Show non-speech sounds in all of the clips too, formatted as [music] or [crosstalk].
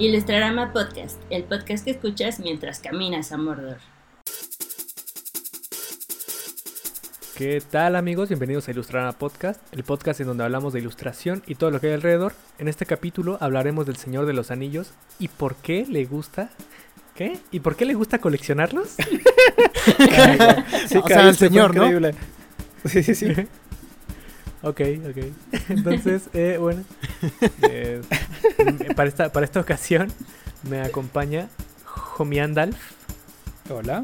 Ilustrarama Podcast, el podcast que escuchas mientras caminas a Mordor. ¿Qué tal amigos? Bienvenidos a Ilustrarama Podcast, el podcast en donde hablamos de ilustración y todo lo que hay alrededor. En este capítulo hablaremos del Señor de los Anillos y por qué le gusta ¿Qué? ¿Y por qué le gusta coleccionarlos? [laughs] [laughs] sí, o sea, el señor, ¿no? Sí, sí, sí. [laughs] ok, ok. Entonces, eh, bueno, eh, para, esta, para esta ocasión me acompaña Jomiandalf. Hola.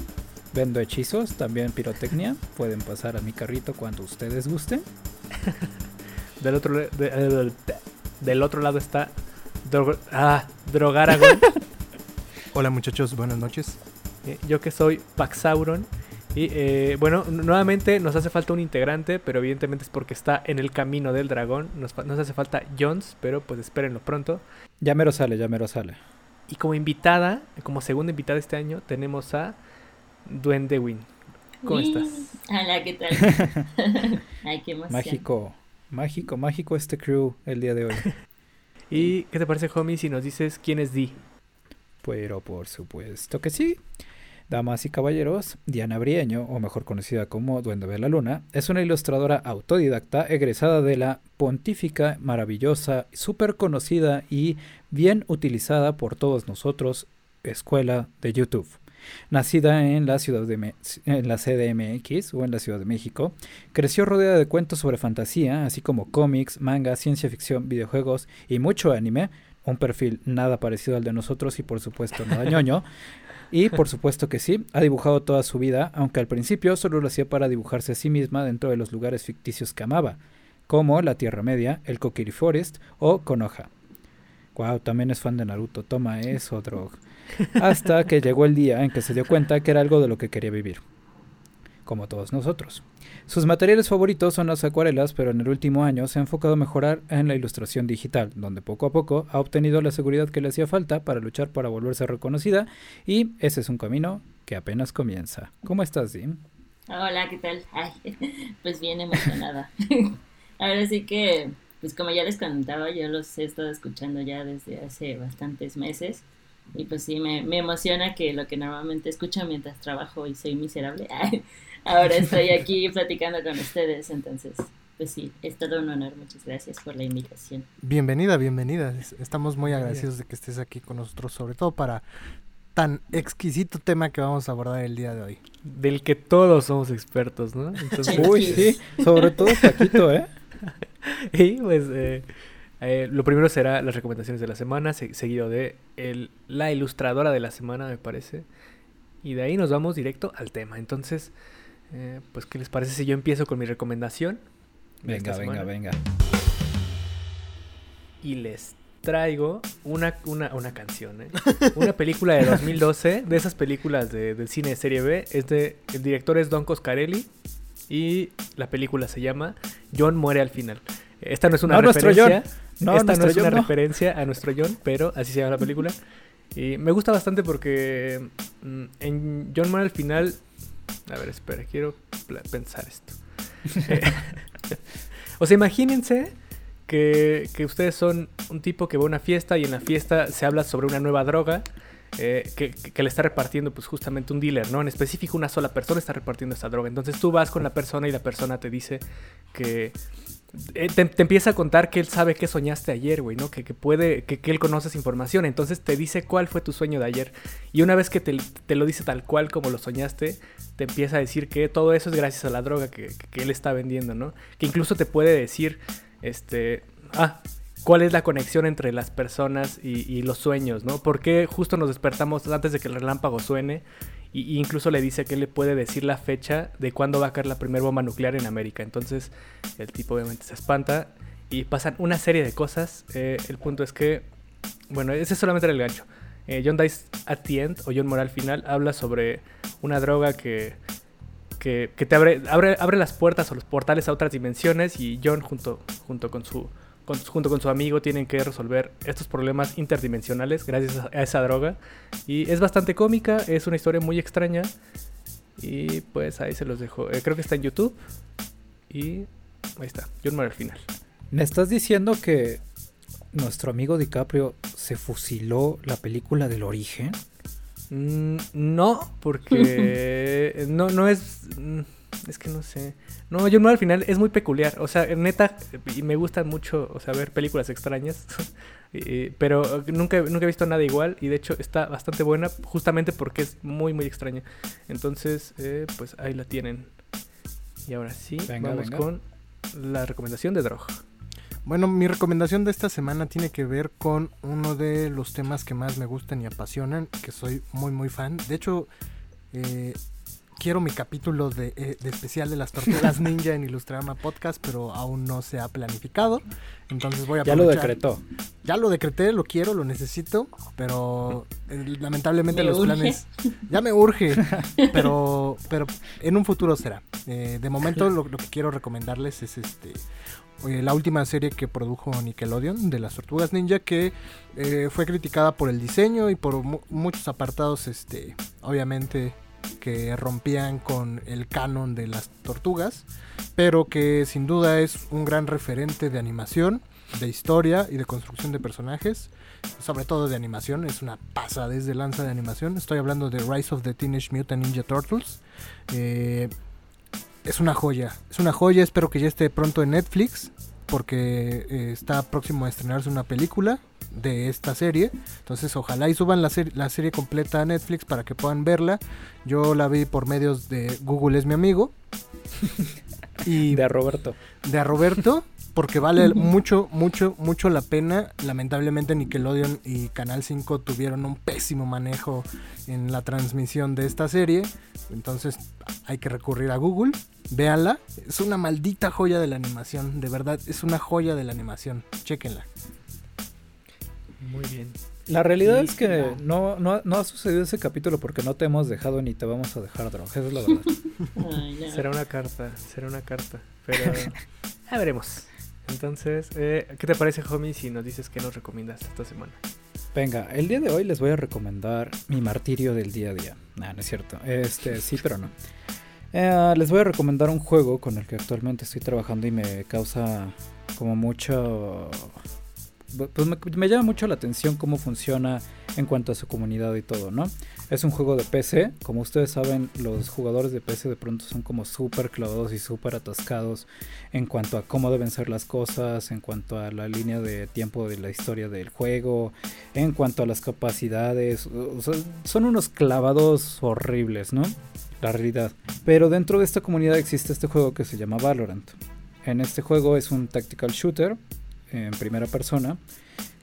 Vendo hechizos, también pirotecnia. Pueden pasar a mi carrito cuando ustedes gusten. [laughs] del, otro, del otro lado está ah, Drogaragon. [laughs] Hola muchachos, buenas noches. Eh, yo que soy Paxauron. Y eh, bueno, nuevamente nos hace falta un integrante, pero evidentemente es porque está en el camino del dragón. Nos, nos hace falta Jones, pero pues espérenlo pronto. Ya mero sale, ya mero sale. Y como invitada, como segunda invitada este año, tenemos a Duende Win. ¿Cómo estás? Hola, ¿qué tal? [laughs] Ay, qué emoción. Mágico, mágico, mágico este crew el día de hoy. [laughs] ¿Y qué te parece, homie, si nos dices quién es Di? Pero por supuesto que sí. Damas y caballeros, Diana Brieño, o mejor conocida como Duende de la Luna, es una ilustradora autodidacta egresada de la pontífica, maravillosa, súper conocida y bien utilizada por todos nosotros Escuela de YouTube. Nacida en la, ciudad de en la CDMX o en la Ciudad de México, creció rodeada de cuentos sobre fantasía, así como cómics, manga, ciencia ficción, videojuegos y mucho anime, un perfil nada parecido al de nosotros y por supuesto nada [laughs] ñoño. Y por supuesto que sí, ha dibujado toda su vida, aunque al principio solo lo hacía para dibujarse a sí misma dentro de los lugares ficticios que amaba, como la Tierra Media, el Kokiri Forest o Konoha. Wow, también es fan de Naruto, toma eso, Drog. Hasta que llegó el día en que se dio cuenta que era algo de lo que quería vivir, como todos nosotros. Sus materiales favoritos son las acuarelas, pero en el último año se ha enfocado a mejorar en la ilustración digital, donde poco a poco ha obtenido la seguridad que le hacía falta para luchar para volverse reconocida y ese es un camino que apenas comienza. ¿Cómo estás, Dim? Hola, ¿qué tal? [laughs] pues bien emocionada. [laughs] Ahora sí que, pues como ya les contaba, yo los he estado escuchando ya desde hace bastantes meses. Y pues sí, me, me emociona que lo que normalmente escucho mientras trabajo y soy miserable, [laughs] ahora estoy aquí [laughs] platicando con ustedes, entonces, pues sí, es todo un honor, muchas gracias por la invitación. Bienvenida, bienvenida, estamos muy agradecidos de que estés aquí con nosotros, sobre todo para tan exquisito tema que vamos a abordar el día de hoy. Del que todos somos expertos, ¿no? [laughs] Entonces, Uy, sí, sobre todo Paquito, ¿eh? y pues eh, eh, lo primero será las recomendaciones de la semana, seguido de el, la ilustradora de la semana, me parece. Y de ahí nos vamos directo al tema. Entonces, eh, pues, ¿qué les parece si yo empiezo con mi recomendación? Venga, venga, venga. Y les traigo una, una, una canción, ¿eh? [laughs] una película de 2012, de esas películas de, del cine de serie B. Es de, el director es Don Coscarelli y la película se llama John muere al final. Esta no es una referencia. No, esta no es una referencia a nuestro John, pero así se llama la película. Y me gusta bastante porque mm, en John muere al final a ver, espera, quiero pensar esto. [laughs] Eh, [laughs] o sea, imagínense que, ustedes son un tipo que va a una fiesta y en la fiesta se habla sobre una nueva droga eh, que, que, le está repartiendo pues justamente un dealer, ¿no? En específico una sola persona está repartiendo esta droga. Entonces tú vas con la persona y la persona te dice que eh, te, empieza a contar que él sabe qué soñaste ayer, güey, ¿no? Que, puede, que, él conoce esa información. Entonces te dice cuál fue tu sueño de ayer. Y una vez que te, lo dice tal cual como lo soñaste, te empieza a decir que todo eso es gracias a la droga que, él está vendiendo, ¿no? Que incluso te puede decir, este, ah, cuál es la conexión entre las personas y, y los sueños, ¿no? ¿Por qué justo nos despertamos antes de que el relámpago suene y, incluso le dice que le puede decir la fecha de cuándo va a caer la primera bomba nuclear en América. Entonces el tipo obviamente se espanta y pasan una serie de cosas. Eh, el punto es que, bueno, ese es solamente el gancho. Eh, John Dice at the end o John Moral final habla sobre una droga que, que, te abre, abre, abre las puertas o los portales a otras dimensiones y John junto, junto con su junto con su amigo tienen que resolver estos problemas interdimensionales gracias a, esa droga. Y es bastante cómica, es una historia muy extraña. Y pues ahí se los dejo. Eh, creo que está en YouTube. Y ahí está, John al final. ¿Me estás diciendo que nuestro amigo DiCaprio se fusiló la película del origen? Mm, no, porque [laughs] no, no es... mm, Es que no sé. No, yo no al final es muy peculiar. O sea, neta, me gustan mucho, o sea, ver películas extrañas. [laughs] pero nunca, nunca he visto nada igual. Y de hecho está bastante buena justamente porque es muy, muy extraña. Entonces, eh, pues ahí la tienen. Y ahora sí, Venga, vamos venga. con la recomendación de Drog. Bueno, mi recomendación de esta semana tiene que ver con uno de los temas que más me gustan y apasionan, que soy muy muy fan. De hecho, eh, quiero mi capítulo de, eh, de especial de las tortugas [laughs] ninja en Ilustrama Podcast, pero aún no se ha planificado. Entonces voy a Ya lo decretó. Ya lo decreté, lo quiero, lo necesito, pero eh, lamentablemente Me los urge. planes [laughs] ya me urge, pero pero en un futuro será. Eh, de momento lo, lo que quiero recomendarles es este eh, la última serie que produjo Nickelodeon de las Tortugas Ninja que eh, fue criticada por el diseño y por mu- muchos apartados, este, obviamente que rompían con el canon de las tortugas, pero que sin duda es un gran referente de animación, de historia y de construcción de personajes, sobre todo de animación, es una pasada desde lanza de animación. Estoy hablando de Rise of the Teenage Mutant Ninja Turtles. Eh, es una joya, es una joya, espero que ya esté pronto en Netflix, porque eh, está próximo a estrenarse una película de esta serie. Entonces ojalá y suban la, ser- la serie completa a Netflix para que puedan verla. Yo la vi por medios de Google es mi amigo. [laughs] y De a Roberto. de a Roberto porque vale [laughs] mucho, mucho, mucho la pena. Lamentablemente Nickelodeon y Canal 5 tuvieron un pésimo manejo en la transmisión de esta serie. Entonces hay que recurrir a Google. Véanla. Es una maldita joya de la animación. De verdad, es una joya de la animación. Chéquenla. Muy bien. La realidad Sí, es que no, no, no ha sucedido ese capítulo porque no te hemos dejado ni te vamos a dejar, Drog. Esa es la verdad. [laughs] Ay, no. Será una carta, será una carta. Pero [laughs] ya veremos. Entonces, eh, ¿qué te parece, homie, si nos dices qué nos recomiendas esta semana? Venga, el día de hoy les voy a recomendar mi martirio del día a día. No, no es cierto. Este, sí, pero no. Eh, les voy a recomendar un juego con el que actualmente estoy trabajando y me causa como mucho... Pues me, llama mucho la atención cómo funciona en cuanto a su comunidad y todo, ¿no? Es un juego de PC. Como ustedes saben, los jugadores de PC de pronto son como súper clavados y súper atascados en cuanto a cómo deben ser las cosas, en cuanto a la línea de tiempo de la historia del juego, en cuanto a las capacidades. son unos clavados horribles, ¿no? La realidad. Pero dentro de esta comunidad existe este juego que se llama Valorant. En este juego es un tactical shooter en primera persona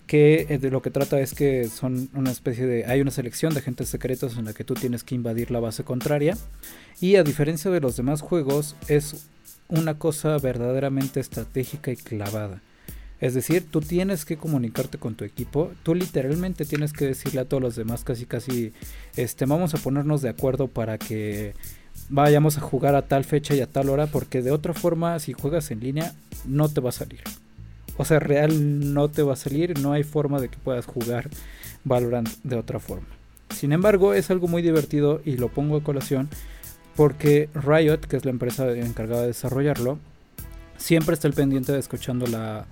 que eh, de lo que trata es que son una especie de hay una selección de agentes secretos en la que tú tienes que invadir la base contraria y a diferencia de los demás juegos es una cosa verdaderamente estratégica y clavada. Es decir, tú tienes que comunicarte con tu equipo, tú literalmente tienes que decirle a todos los demás casi casi este vamos a ponernos de acuerdo para que vayamos a jugar a tal fecha y a tal hora porque de otra forma si juegas en línea no te va a salir. O sea, real no te va a salir, no hay forma de que puedas jugar Valorant de otra forma. Sin embargo, es algo muy divertido y lo pongo a colación porque Riot, que es la empresa encargada de desarrollarlo, siempre está al pendiente de escuchando la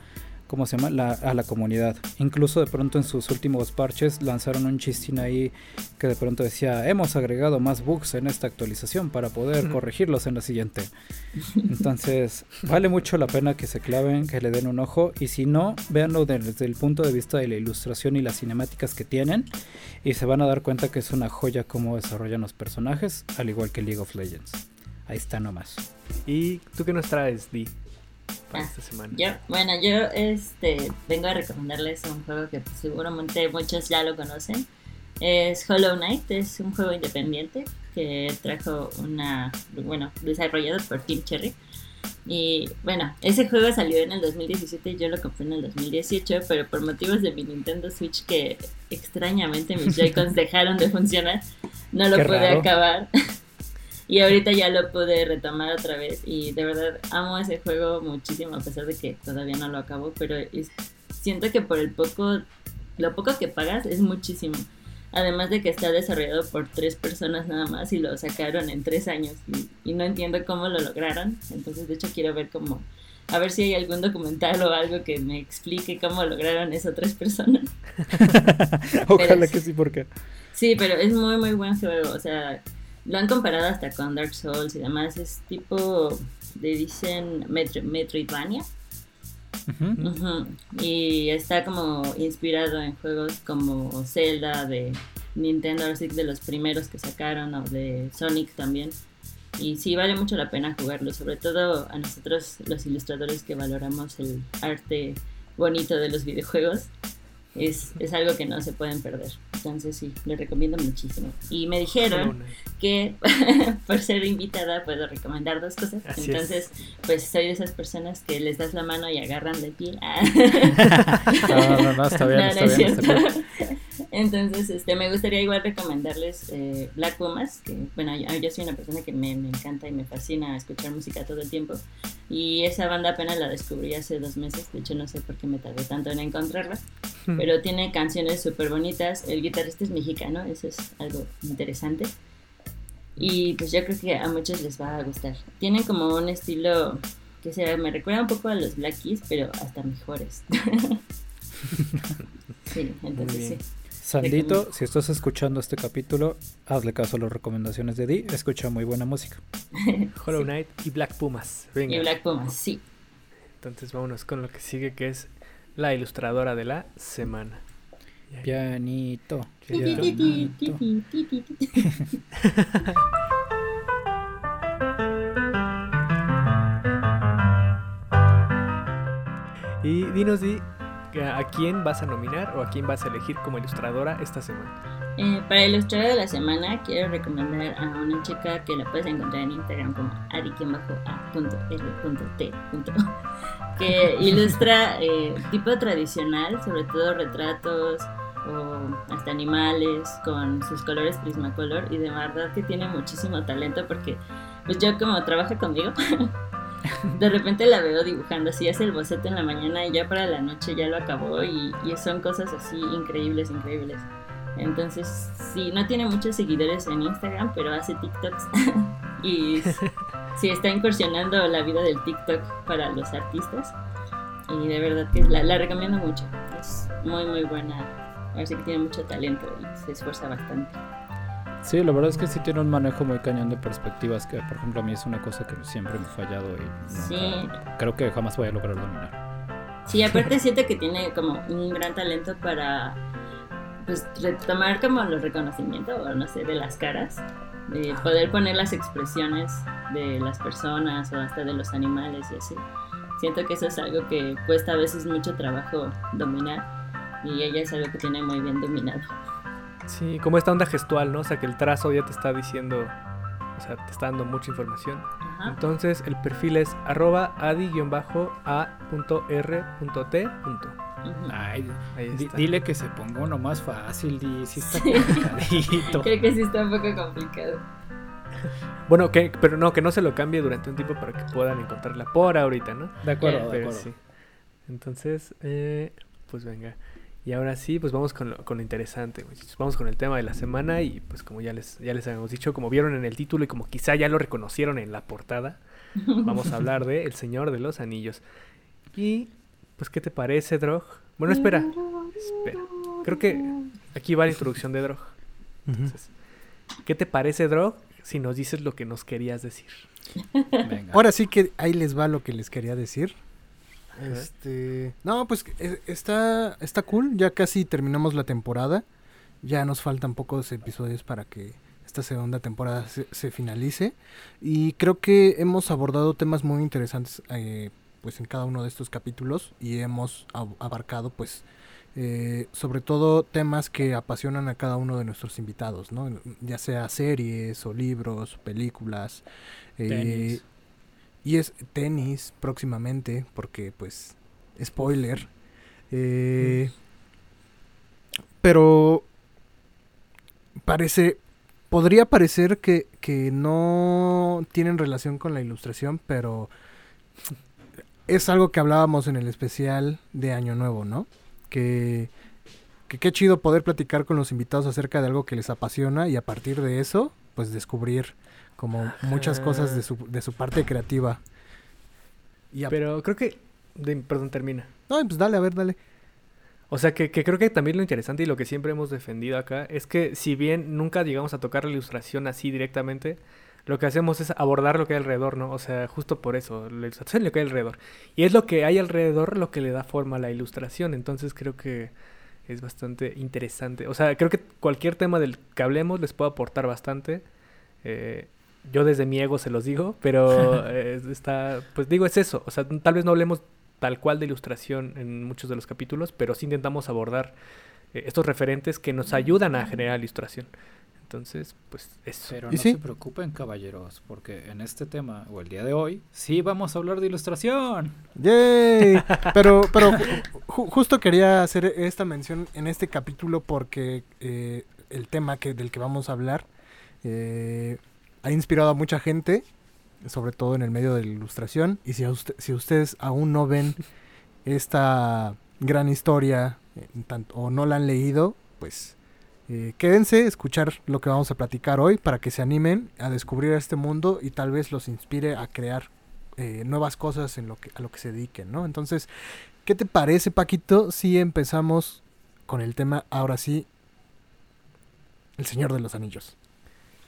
¿cómo se llama? La, a la comunidad. Incluso de pronto en sus últimos parches lanzaron un chistín ahí que de pronto decía, hemos agregado más bugs en esta actualización para poder corregirlos en la siguiente. Entonces, vale mucho la pena que se claven, que le den un ojo y si no, véanlo desde el punto de vista de la ilustración y las cinemáticas que tienen y se van a dar cuenta que es una joya cómo desarrollan los personajes, al igual que League of Legends. Ahí está nomás. ¿Y tú qué nos traes, Di, para Ah, esta semana? Yo, bueno, yo este vengo a recomendarles un juego que pues, seguramente muchos ya lo conocen. Es Hollow Knight, es un juego independiente que trajo una, bueno, desarrollado por Team Cherry. Y bueno, ese juego salió en el 2017 y yo lo compré en el 2018, pero por motivos de mi Nintendo Switch que extrañamente mis [laughs] Joy-Cons dejaron de funcionar, no lo Qué pude raro. acabar. [laughs] Y ahorita ya lo pude retomar otra vez y de verdad amo ese juego muchísimo a pesar de que todavía no lo acabo, pero es- siento que por el poco, lo poco que pagas es muchísimo. Además de que está desarrollado por tres personas nada más y lo sacaron en tres años y, y no entiendo cómo lo lograron. Entonces de hecho quiero ver cómo a ver si hay algún documental o algo que me explique cómo lograron esas tres personas. [laughs] Ojalá que sí, porque. Sí, pero es muy, muy buen juego. O sea, lo han comparado hasta con Dark Souls y demás. Es tipo, le dicen Metro, Metroidvania. Y está como inspirado en juegos como Zelda de Nintendo, así de los primeros que sacaron, o de Sonic también. Y sí, vale mucho la pena jugarlo, sobre todo a nosotros los ilustradores que valoramos el arte bonito de los videojuegos. Es, es algo que no se pueden perder. Entonces sí, le recomiendo muchísimo. Y me dijeron que [laughs] por ser invitada puedo recomendar dos cosas. Así es. Entonces, pues soy de esas personas que les das la mano y agarran de piel. [laughs] [laughs] No, no, no, está bien, No, no está es bien. está bien. Entonces, este, me gustaría igual recomendarles eh, Black Pumas, que bueno, yo, yo soy una persona que me, me encanta y me fascina escuchar música todo el tiempo. Y esa banda apenas la descubrí hace dos meses, de hecho no sé por qué me tardé tanto en encontrarla, pero tiene canciones súper bonitas. El guitarrista es mexicano, eso es algo interesante. Y pues yo creo que a muchos les va a gustar. Tienen como un estilo que se me recuerda un poco a los Black Keys, pero hasta mejores. [laughs] sí, entonces sí. Sandito, si estás escuchando este capítulo, hazle caso a las recomendaciones de Di. Escucha muy buena música. [laughs] Hollow Knight y Black Pumas. Venga. Y Black Pumas, sí. Entonces vámonos con lo que sigue, que es la ilustradora de la semana. Pianito. Pianito. [laughs] Y dinos, Di, a quién vas a nominar o a quién vas a elegir como ilustradora esta semana. Eh, para el ilustrador de la semana quiero recomendar a una chica que la puedes encontrar en Instagram como ari-a.r.t. [laughs] que [laughs] ilustra eh, tipo tradicional, sobre todo retratos o hasta animales con sus colores Prismacolor y de verdad que tiene muchísimo talento porque pues yo como trabaja conmigo [laughs] [laughs] de repente la veo dibujando así, hace el boceto en la mañana y ya para la noche ya lo acabó y, y son cosas así increíbles, increíbles. Entonces, sí, no tiene muchos seguidores en Instagram, pero hace TikToks. [laughs] y [laughs] sí, está incursionando la vida del TikTok para los artistas. Y de verdad que la, la recomiendo mucho. Es muy, muy buena. Parece que tiene mucho talento y se esfuerza bastante. Sí, la verdad es que sí tiene un manejo muy cañón de perspectivas que, por ejemplo, a mí es una cosa que siempre me ha fallado y nunca- Sí. creo que jamás voy a lograr dominar. Sí, aparte siento que tiene como un gran talento para pues retomar como los reconocimientos, o no sé, de las caras, de poder poner las expresiones de las personas o hasta de los animales y así. Siento que eso es algo que cuesta a veces mucho trabajo dominar y ella es algo que tiene muy bien dominado. Sí, como esta onda gestual, ¿no? O sea, que el trazo ya te está diciendo, o sea, te está dando mucha información. Ajá. Entonces, el perfil es arroba adi-a.r.t. Ay, Ahí di- está. dile que se ponga uno más fácil, Di, si está Sí. complicadito. [laughs] Creo que sí está un poco complicado. [laughs] Bueno, que, pero no, que no se lo cambie durante un tiempo para que puedan encontrarla por ahorita, ¿no? De acuerdo, de Pero acuerdo. sí. Entonces, eh, pues venga. Y ahora sí, pues vamos con lo, con lo interesante, muchachos. Vamos con el tema de la semana y pues como ya les, ya les habíamos dicho, como vieron en el título y como quizá ya lo reconocieron en la portada, [laughs] vamos a hablar de El Señor de los Anillos. Y pues, ¿qué te parece, Drog? Bueno, espera, espera. Creo que aquí va la introducción de Drog. Entonces, ¿qué te parece, Drog? Si nos dices lo que nos querías decir. [laughs] Venga. Ahora sí que ahí les va lo que les quería decir. Este, no, pues eh, está está cool, ya casi terminamos la temporada. Ya nos faltan pocos episodios para que esta segunda temporada se, se finalice y creo que hemos abordado temas muy interesantes eh, pues en cada uno de estos capítulos y hemos ab- abarcado pues eh, sobre todo temas que apasionan a cada uno de nuestros invitados, ¿no? Ya sea series o libros, películas, eh, Tenis. Y es tenis próximamente, porque pues, spoiler. Eh, pero parece, podría parecer que, que no tienen relación con la ilustración, pero es algo que hablábamos en el especial de Año Nuevo, ¿no? Que, que qué chido poder platicar con los invitados acerca de algo que les apasiona y a partir de eso, pues descubrir como muchas cosas de su, de su parte creativa. Y Pero creo que... de- perdón, termina. No, pues dale, a ver, dale. O sea, que, que creo que también lo interesante y lo que siempre hemos defendido acá es que si bien nunca llegamos a tocar la ilustración así directamente, lo que hacemos es abordar lo que hay alrededor, ¿no? O sea, justo por eso, la ilustración lo que hay alrededor. Y es lo que hay alrededor lo que le da forma a la ilustración. Entonces creo que es bastante interesante. O sea, creo que cualquier tema del que hablemos les puede aportar bastante. Eh, yo desde mi ego se los digo, pero [laughs] eh, está, pues digo, es eso. O sea, tal vez no hablemos tal cual de ilustración en muchos de los capítulos, pero sí intentamos abordar eh, estos referentes que nos ayudan a generar ilustración. Entonces, pues eso. Pero ¿Y no sí? se preocupen, caballeros, porque en este tema, o el día de hoy, sí vamos a hablar de ilustración. ¡Yay! [laughs] Pero, pero ju- ju- justo quería hacer esta mención en este capítulo porque eh, el tema que, del que vamos a hablar eh, ha inspirado a mucha gente, sobre todo en el medio de la ilustración. Y si, si ustedes aún no ven esta gran historia o no la han leído, pues eh, quédense escuchar lo que vamos a platicar hoy para que se animen a descubrir este mundo y tal vez los inspire a crear eh, nuevas cosas en lo que, a lo que se dediquen, ¿no? Entonces, ¿qué te parece, Paquito, si empezamos con el tema, ahora sí, El Señor de los Anillos?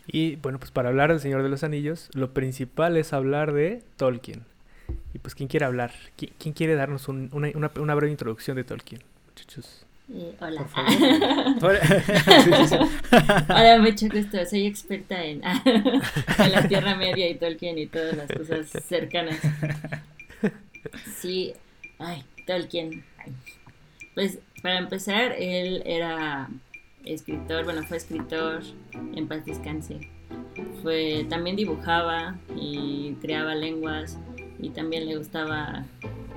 Y bueno, pues para hablar del Señor de los Anillos, lo principal es hablar de Tolkien. Y pues, ¿quién quiere hablar? ¿Qui- ¿Quién, quiere darnos un- una, una- una breve introducción de Tolkien? Muchachos. Eh, hola. Favor. [laughs] Sí, sí, sí. Hola, mucho gusto. Soy experta en, en [laughs] la Tierra Media y Tolkien y todas las cosas cercanas. Sí, ay, Tolkien. ay. Pues para empezar, él era escritor, bueno, fue escritor en paz descanse. Fue, también dibujaba y creaba lenguas y también le gustaba,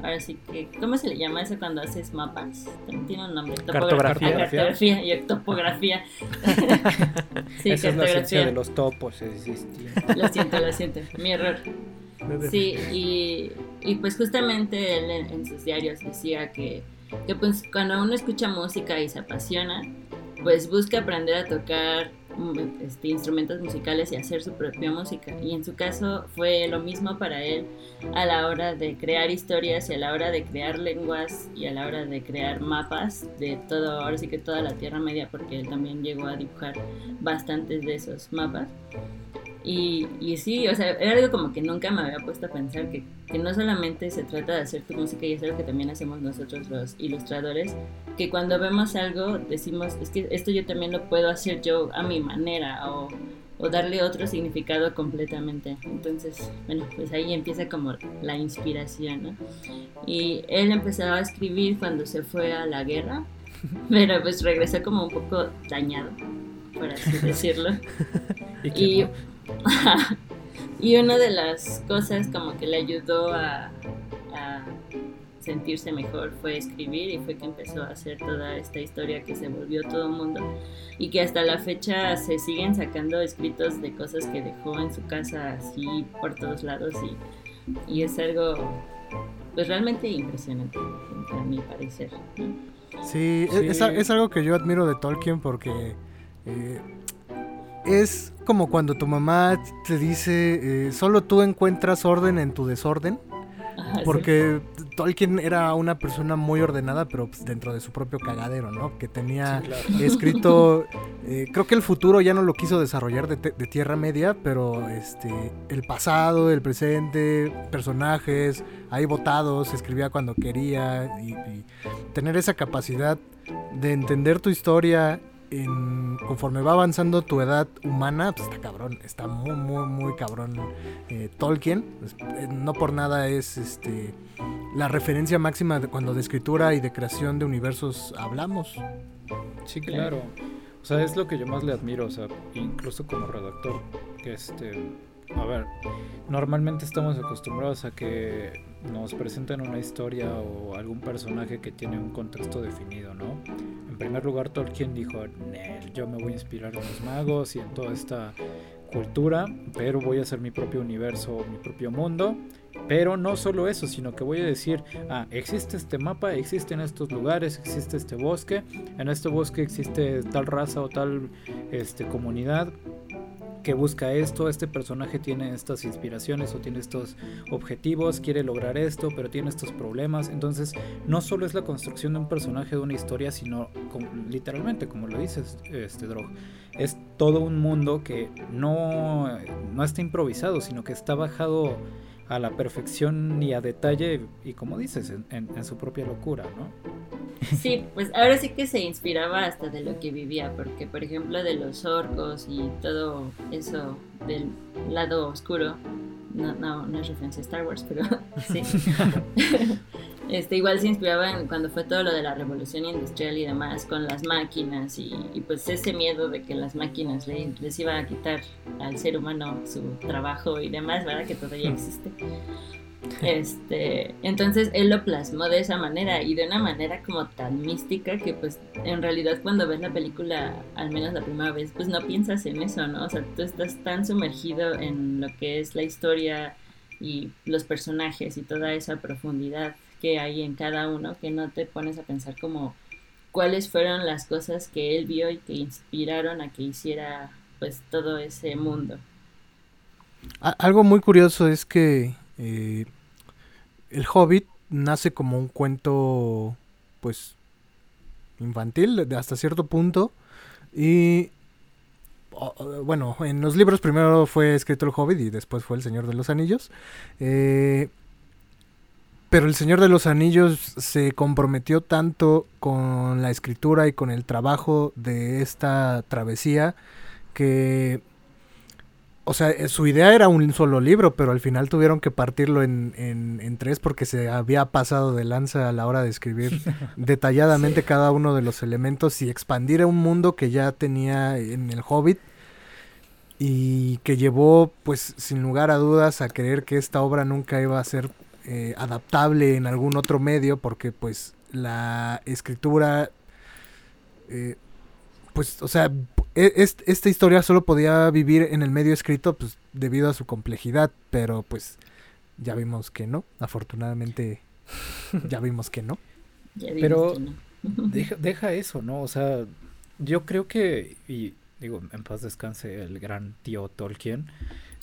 ahora sí que, ¿cómo se le llama eso cuando haces mapas? También tiene un nombre. Cartografía. Cartografía y topografía. [laughs] sí, Esa es la ciencia cartografía. de los topos, es. Lo siento, lo siento, mi error. Sí, y, y pues justamente él en, en sus diarios decía que, que pues cuando uno escucha música y se apasiona, pues busca aprender a tocar mm, este, instrumentos musicales y hacer su propia música. Y en su caso fue lo mismo para él a la hora de crear historias y a la hora de crear lenguas y a la hora de crear mapas de todo, ahora sí que toda la Tierra Media, porque él también llegó a dibujar bastantes de esos mapas. Y, y sí, o sea, era algo como que nunca me había puesto a pensar que, que no solamente se trata de hacer tu música y es algo que también hacemos nosotros los ilustradores, que cuando vemos algo decimos, es que esto yo también lo puedo hacer yo a mi manera o, o darle otro significado completamente. Entonces, bueno, pues ahí empieza como la inspiración, ¿no? Y él empezó a escribir cuando se fue a la guerra, [laughs] pero pues regresó como un poco dañado, por así [laughs] decirlo. ¿Y [laughs] Y, una de las cosas como que le ayudó a, a sentirse mejor fue escribir y fue que empezó a hacer toda esta historia que se volvió todo un mundo y que hasta la fecha se siguen sacando escritos de cosas que dejó en su casa así por todos lados y, y es algo pues realmente impresionante a mi parecer. ¿no? Sí, Sí. Es, es algo que yo admiro de Tolkien porque eh, es como cuando tu mamá te dice, eh, solo tú encuentras orden en tu desorden. Ajá, sí. Porque Tolkien era una persona muy ordenada, pero pues, dentro de su propio cagadero, ¿no? Que tenía Sí, claro. escrito, eh, creo que el futuro ya no lo quiso desarrollar de, de Tierra Media, pero este, el pasado, el presente, personajes, ahí votados, escribía cuando quería y, y tener esa capacidad de entender tu historia en- conforme va avanzando tu edad humana, pues está cabrón, está muy, muy, muy cabrón eh, Tolkien. Pues, eh, no por nada es este la referencia máxima de cuando de escritura y de creación de universos hablamos. Sí, claro. O sea, es lo que yo más le admiro, o sea, incluso como redactor, que este, a ver, normalmente estamos acostumbrados a que nos presenten una historia o algún personaje que tiene un contexto definido, ¿no? En primer lugar, Tolkien dijo, "Nel, yo me voy a inspirar en los magos y en toda esta cultura, pero voy a hacer mi propio universo, mi propio mundo. Pero no solo eso, sino que voy a decir, ah, existe este mapa, existen estos lugares, existe este bosque, en este bosque existe tal raza o tal este, comunidad que busca esto, este personaje tiene estas inspiraciones o tiene estos objetivos, quiere lograr esto, pero tiene estos problemas. Entonces, no solo es la construcción de un personaje de una historia, sino literalmente, como lo dices, este Drog, es todo un mundo que no, no está improvisado, sino que está bajado a la perfección y a detalle y como dices, en, su propia locura, ¿no? Sí, pues ahora sí que se inspiraba hasta de lo que vivía, porque por ejemplo de los orcos y todo eso del lado oscuro, no, no, no es referencia a Star Wars, pero [laughs] sí. [laughs] Este, igual se inspiraban cuando fue todo lo de la revolución industrial y demás con las máquinas y, pues ese miedo de que las máquinas les iban a quitar al ser humano su trabajo y demás, ¿verdad? Que todavía existe. Este, entonces él lo plasmó de esa manera y de una manera como tan mística que pues en realidad cuando ves la película, al menos la primera vez, pues no piensas en eso, ¿no? O sea, tú estás tan sumergido en lo que es la historia y los personajes y toda esa profundidad que hay en cada uno, que no te pones a pensar como cuáles fueron las cosas que él vio y que inspiraron a que hiciera pues todo ese mundo. Algo muy curioso es que eh, el Hobbit nace como un cuento pues infantil hasta cierto punto y bueno, en los libros primero fue escrito el Hobbit y después fue el Señor de los Anillos. Eh, pero el Señor de los Anillos se comprometió tanto con la escritura y con el trabajo de esta travesía que, o sea, eh, su idea era un solo libro, pero al final tuvieron que partirlo en, en, tres porque se había pasado de lanza a la hora de escribir [laughs] detalladamente cada uno de los elementos y expandir a un mundo que ya tenía en el Hobbit y que llevó, pues, sin lugar a dudas, a creer que esta obra nunca iba a ser eh, adaptable en algún otro medio porque pues la escritura eh, pues o sea e, esta historia solo podía vivir en el medio escrito pues debido a su complejidad pero pues ya vimos que no. Afortunadamente ya vimos que no. [laughs] Pero [laughs] Deja, deja eso no o sea yo creo que y digo en paz descanse el gran tío Tolkien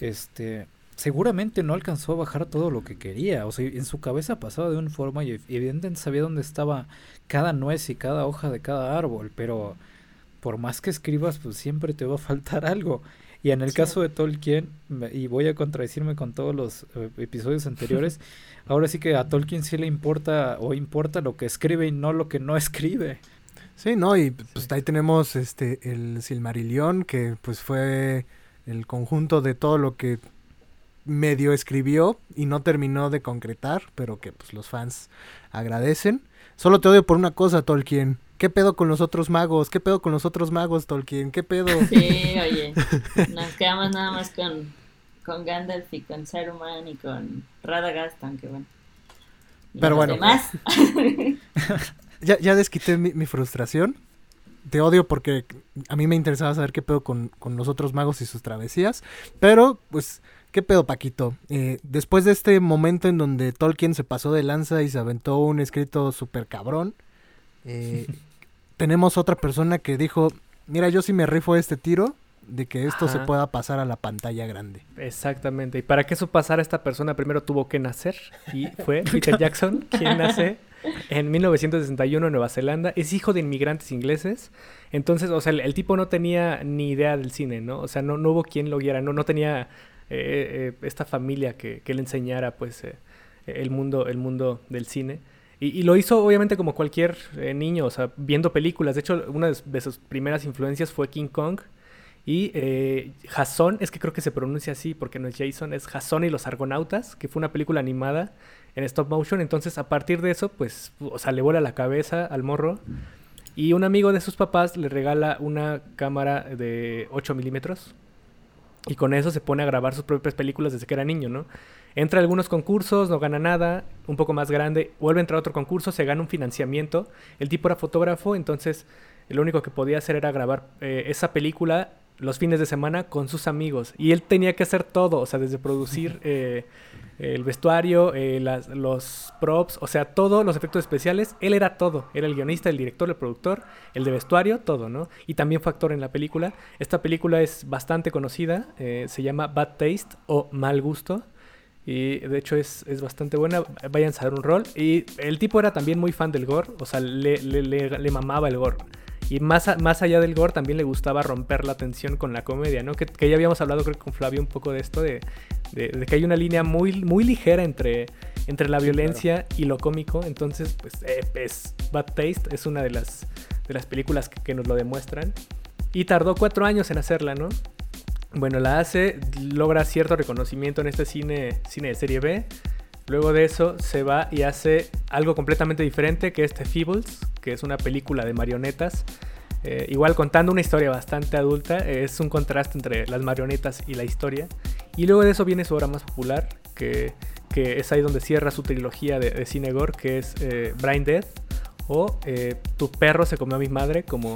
este seguramente no alcanzó a bajar todo lo que quería. O sea, en su cabeza pasaba de una forma y evidentemente sabía dónde estaba cada nuez y cada hoja de cada árbol, pero por más que escribas, pues siempre te va a faltar [laughs] algo. Y en el caso de Tolkien, y voy a contradecirme con todos los eh, episodios anteriores, [laughs] ahora sí que a Tolkien sí le importa o importa lo que escribe y no lo que no [laughs] escribe. Sí, no, y pues ahí tenemos este el Silmarillion, que pues fue el conjunto de todo lo que medio escribió y no terminó de concretar, pero que pues los fans agradecen. Solo te odio por una cosa, Tolkien. ¿Qué pedo con los otros magos? ¿Qué pedo con los otros magos, Tolkien? ¿Qué pedo? [laughs] Sí, oye. [laughs] Nos quedamos nada más con, con Gandalf y con Saruman y con Radagast, aunque bueno. Pero bueno. [laughs] ya, ya desquité mi, mi, frustración. Te odio porque a mí me interesaba saber qué pedo con, con los otros magos y sus travesías. Pero, pues, ¿Qué pedo, Paquito? Eh, después de este momento en donde Tolkien se pasó de lanza y se aventó un escrito súper cabrón, eh, tenemos otra persona que dijo, mira, yo sí me rifo este tiro de que esto se pueda pasar a la pantalla grande. Exactamente. Y para que eso pasara, esta persona primero tuvo que nacer. Y fue [laughs] Peter Jackson quien nace en 1961 en Nueva Zelanda. Es hijo de inmigrantes ingleses. Entonces, o sea, el, tipo no tenía ni idea del cine, ¿no? O sea, no, no hubo quien lo guiara, no, no tenía eh, eh, esta familia que, le enseñara pues eh, el, mundo, el mundo del cine. Y, lo hizo obviamente como cualquier niño, o sea, viendo películas. De hecho, una de, sus primeras influencias fue King Kong. Y Jason, es que creo que se pronuncia así porque no es Jason, es Jason y los Argonautas, que fue una película animada en stop motion. Entonces, a partir de eso, pues, o sea, le vuela la cabeza al morro. Y un amigo de sus papás le regala una cámara de 8 milímetros y con eso se pone a grabar sus propias películas desde que era niño, ¿no? Entra a algunos concursos, no gana nada, un poco más grande, vuelve a entrar a otro concurso, se gana un financiamiento. El tipo era fotógrafo, entonces lo único que podía hacer era grabar eh, esa película los fines de semana con sus amigos. Y él tenía que hacer todo, o sea, desde producir [laughs] eh, el vestuario, eh, las- los props, o sea, todos los efectos especiales. Él era todo. Era el guionista, el director, el productor, el de vestuario, todo, ¿no? Y también fue actor en la película. Esta película es bastante conocida, eh, se llama Bad Taste o Mal Gusto. Y de hecho es, es bastante buena. Vayan a dar un rol. Y el tipo era también muy fan del gore. O sea, le, le, le- le mamaba el gore. Y más, a- más allá del gore también le gustaba romper la tensión con la comedia, ¿no? Que, que ya habíamos hablado creo que con Flavio un poco de esto, de, de- de que hay una línea muy, muy ligera entre, entre la violencia y lo cómico. Entonces, pues eh, es Bad Taste es una de las, de las películas que, que nos lo demuestran. Y tardó cuatro años en hacerla, ¿no? Bueno, la hace, logra cierto reconocimiento en este cine, cine de serie B. Luego de eso se va y hace algo completamente diferente, que es The Feebles, que es una película de marionetas. Eh, igual contando una historia bastante adulta, es un contraste entre las marionetas y la historia. Y luego de eso viene su obra más popular, que, que es ahí donde cierra su trilogía de, de cine gore, que es eh, Brain Dead, o eh, Tu perro se comió a mi madre, como,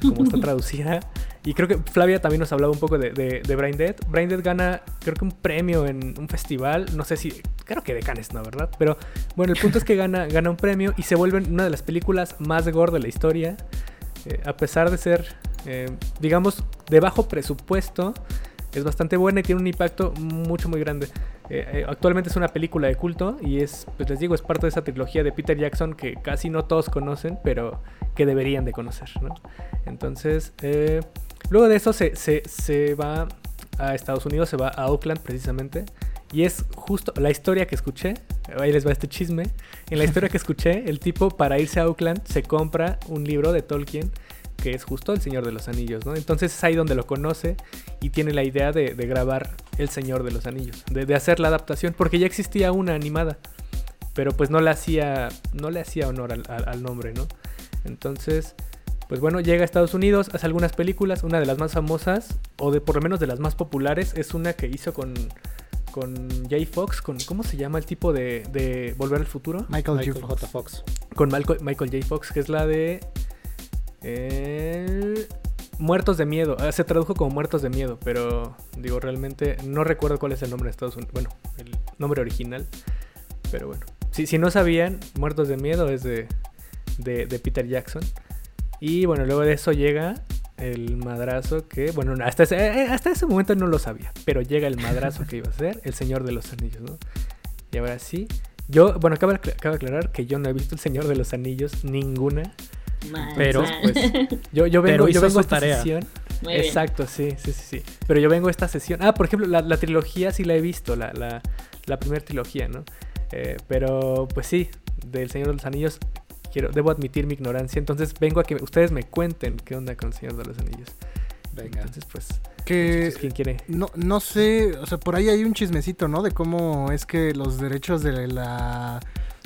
como está [laughs] traducida. Y creo que Flavia también nos hablaba un poco de, de, de Brain Dead. Brain Dead gana, creo que un premio en un festival, no sé si, creo que de Cannes, ¿no? ¿Verdad? Pero bueno, el punto es que gana, gana un premio y se vuelve una de las películas más gore de la historia. Eh, a pesar de ser, eh, digamos, de bajo presupuesto, es bastante buena y tiene un impacto mucho, muy grande. Eh, eh, actualmente es una película de culto y es, pues les digo, es parte de esa trilogía de Peter Jackson que casi no todos conocen, pero que deberían de conocer, ¿no? Entonces, eh, luego de eso se, se, se va a Estados Unidos, se va a Oakland precisamente. Y es justo la historia que escuché. Ahí les va este chisme. En la historia que escuché, el tipo para irse a Oakland se compra un libro de Tolkien que es justo El Señor de los Anillos, ¿no? Entonces es ahí donde lo conoce y tiene la idea de, de grabar El Señor de los Anillos, de, de, hacer la adaptación, porque ya existía una animada, pero pues no le hacía, no le hacía honor al, al, al nombre, ¿no? Entonces, pues bueno, llega a Estados Unidos, hace algunas películas, una de las más famosas, o de por lo menos de las más populares, es una que hizo con con Jay Fox, con ¿cómo se llama el tipo de, de Volver al Futuro? Michael, Michael J. J. Fox. Con Michael, Michael J. Fox, que es la de eh, Muertos de Miedo. Ah, se tradujo como Muertos de Miedo, pero digo, realmente no recuerdo cuál es el nombre de Estados Unidos. Bueno, el nombre original. Pero bueno. Si, si no sabían, Muertos de Miedo es de, de, de Peter Jackson. Y bueno, luego de eso llega el madrazo que, bueno, hasta ese, eh, hasta ese momento no lo sabía, pero llega el madrazo que iba a ser el Señor de los Anillos, ¿no? Y ahora sí, yo, bueno, acaba de aclarar que yo no he visto el Señor de los Anillos ninguna, Mal, pero mal. pues [laughs] yo, yo vengo, Pero yo vengo a esta tarea. sesión. Muy bien. Exacto, sí, sí, sí, sí. Pero yo vengo a esta sesión. Ah, por ejemplo, la, la trilogía sí la he visto, la, la, la primera trilogía, ¿no? Eh, pero pues sí, del Señor de los Anillos quiero, debo admitir mi ignorancia, entonces vengo a que ustedes me cuenten qué onda con el Señor de los Anillos. Venga. Entonces, pues, Que ¿quién quiere? no, no sé, o sea, por ahí hay un chismecito, ¿no? De cómo es que los derechos de la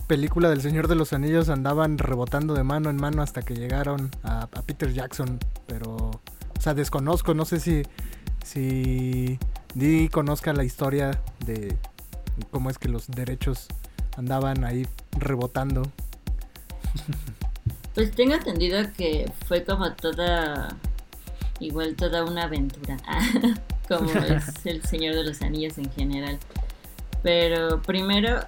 película del Señor de los Anillos andaban rebotando de mano en mano hasta que llegaron a, a Peter Jackson, pero, o sea, desconozco, no sé si, si Di conozca la historia de cómo es que los derechos andaban ahí rebotando. [laughs] Pues tengo entendido que fue como toda, igual toda una aventura, [laughs] como es [laughs] el Señor de los Anillos en general. Pero primero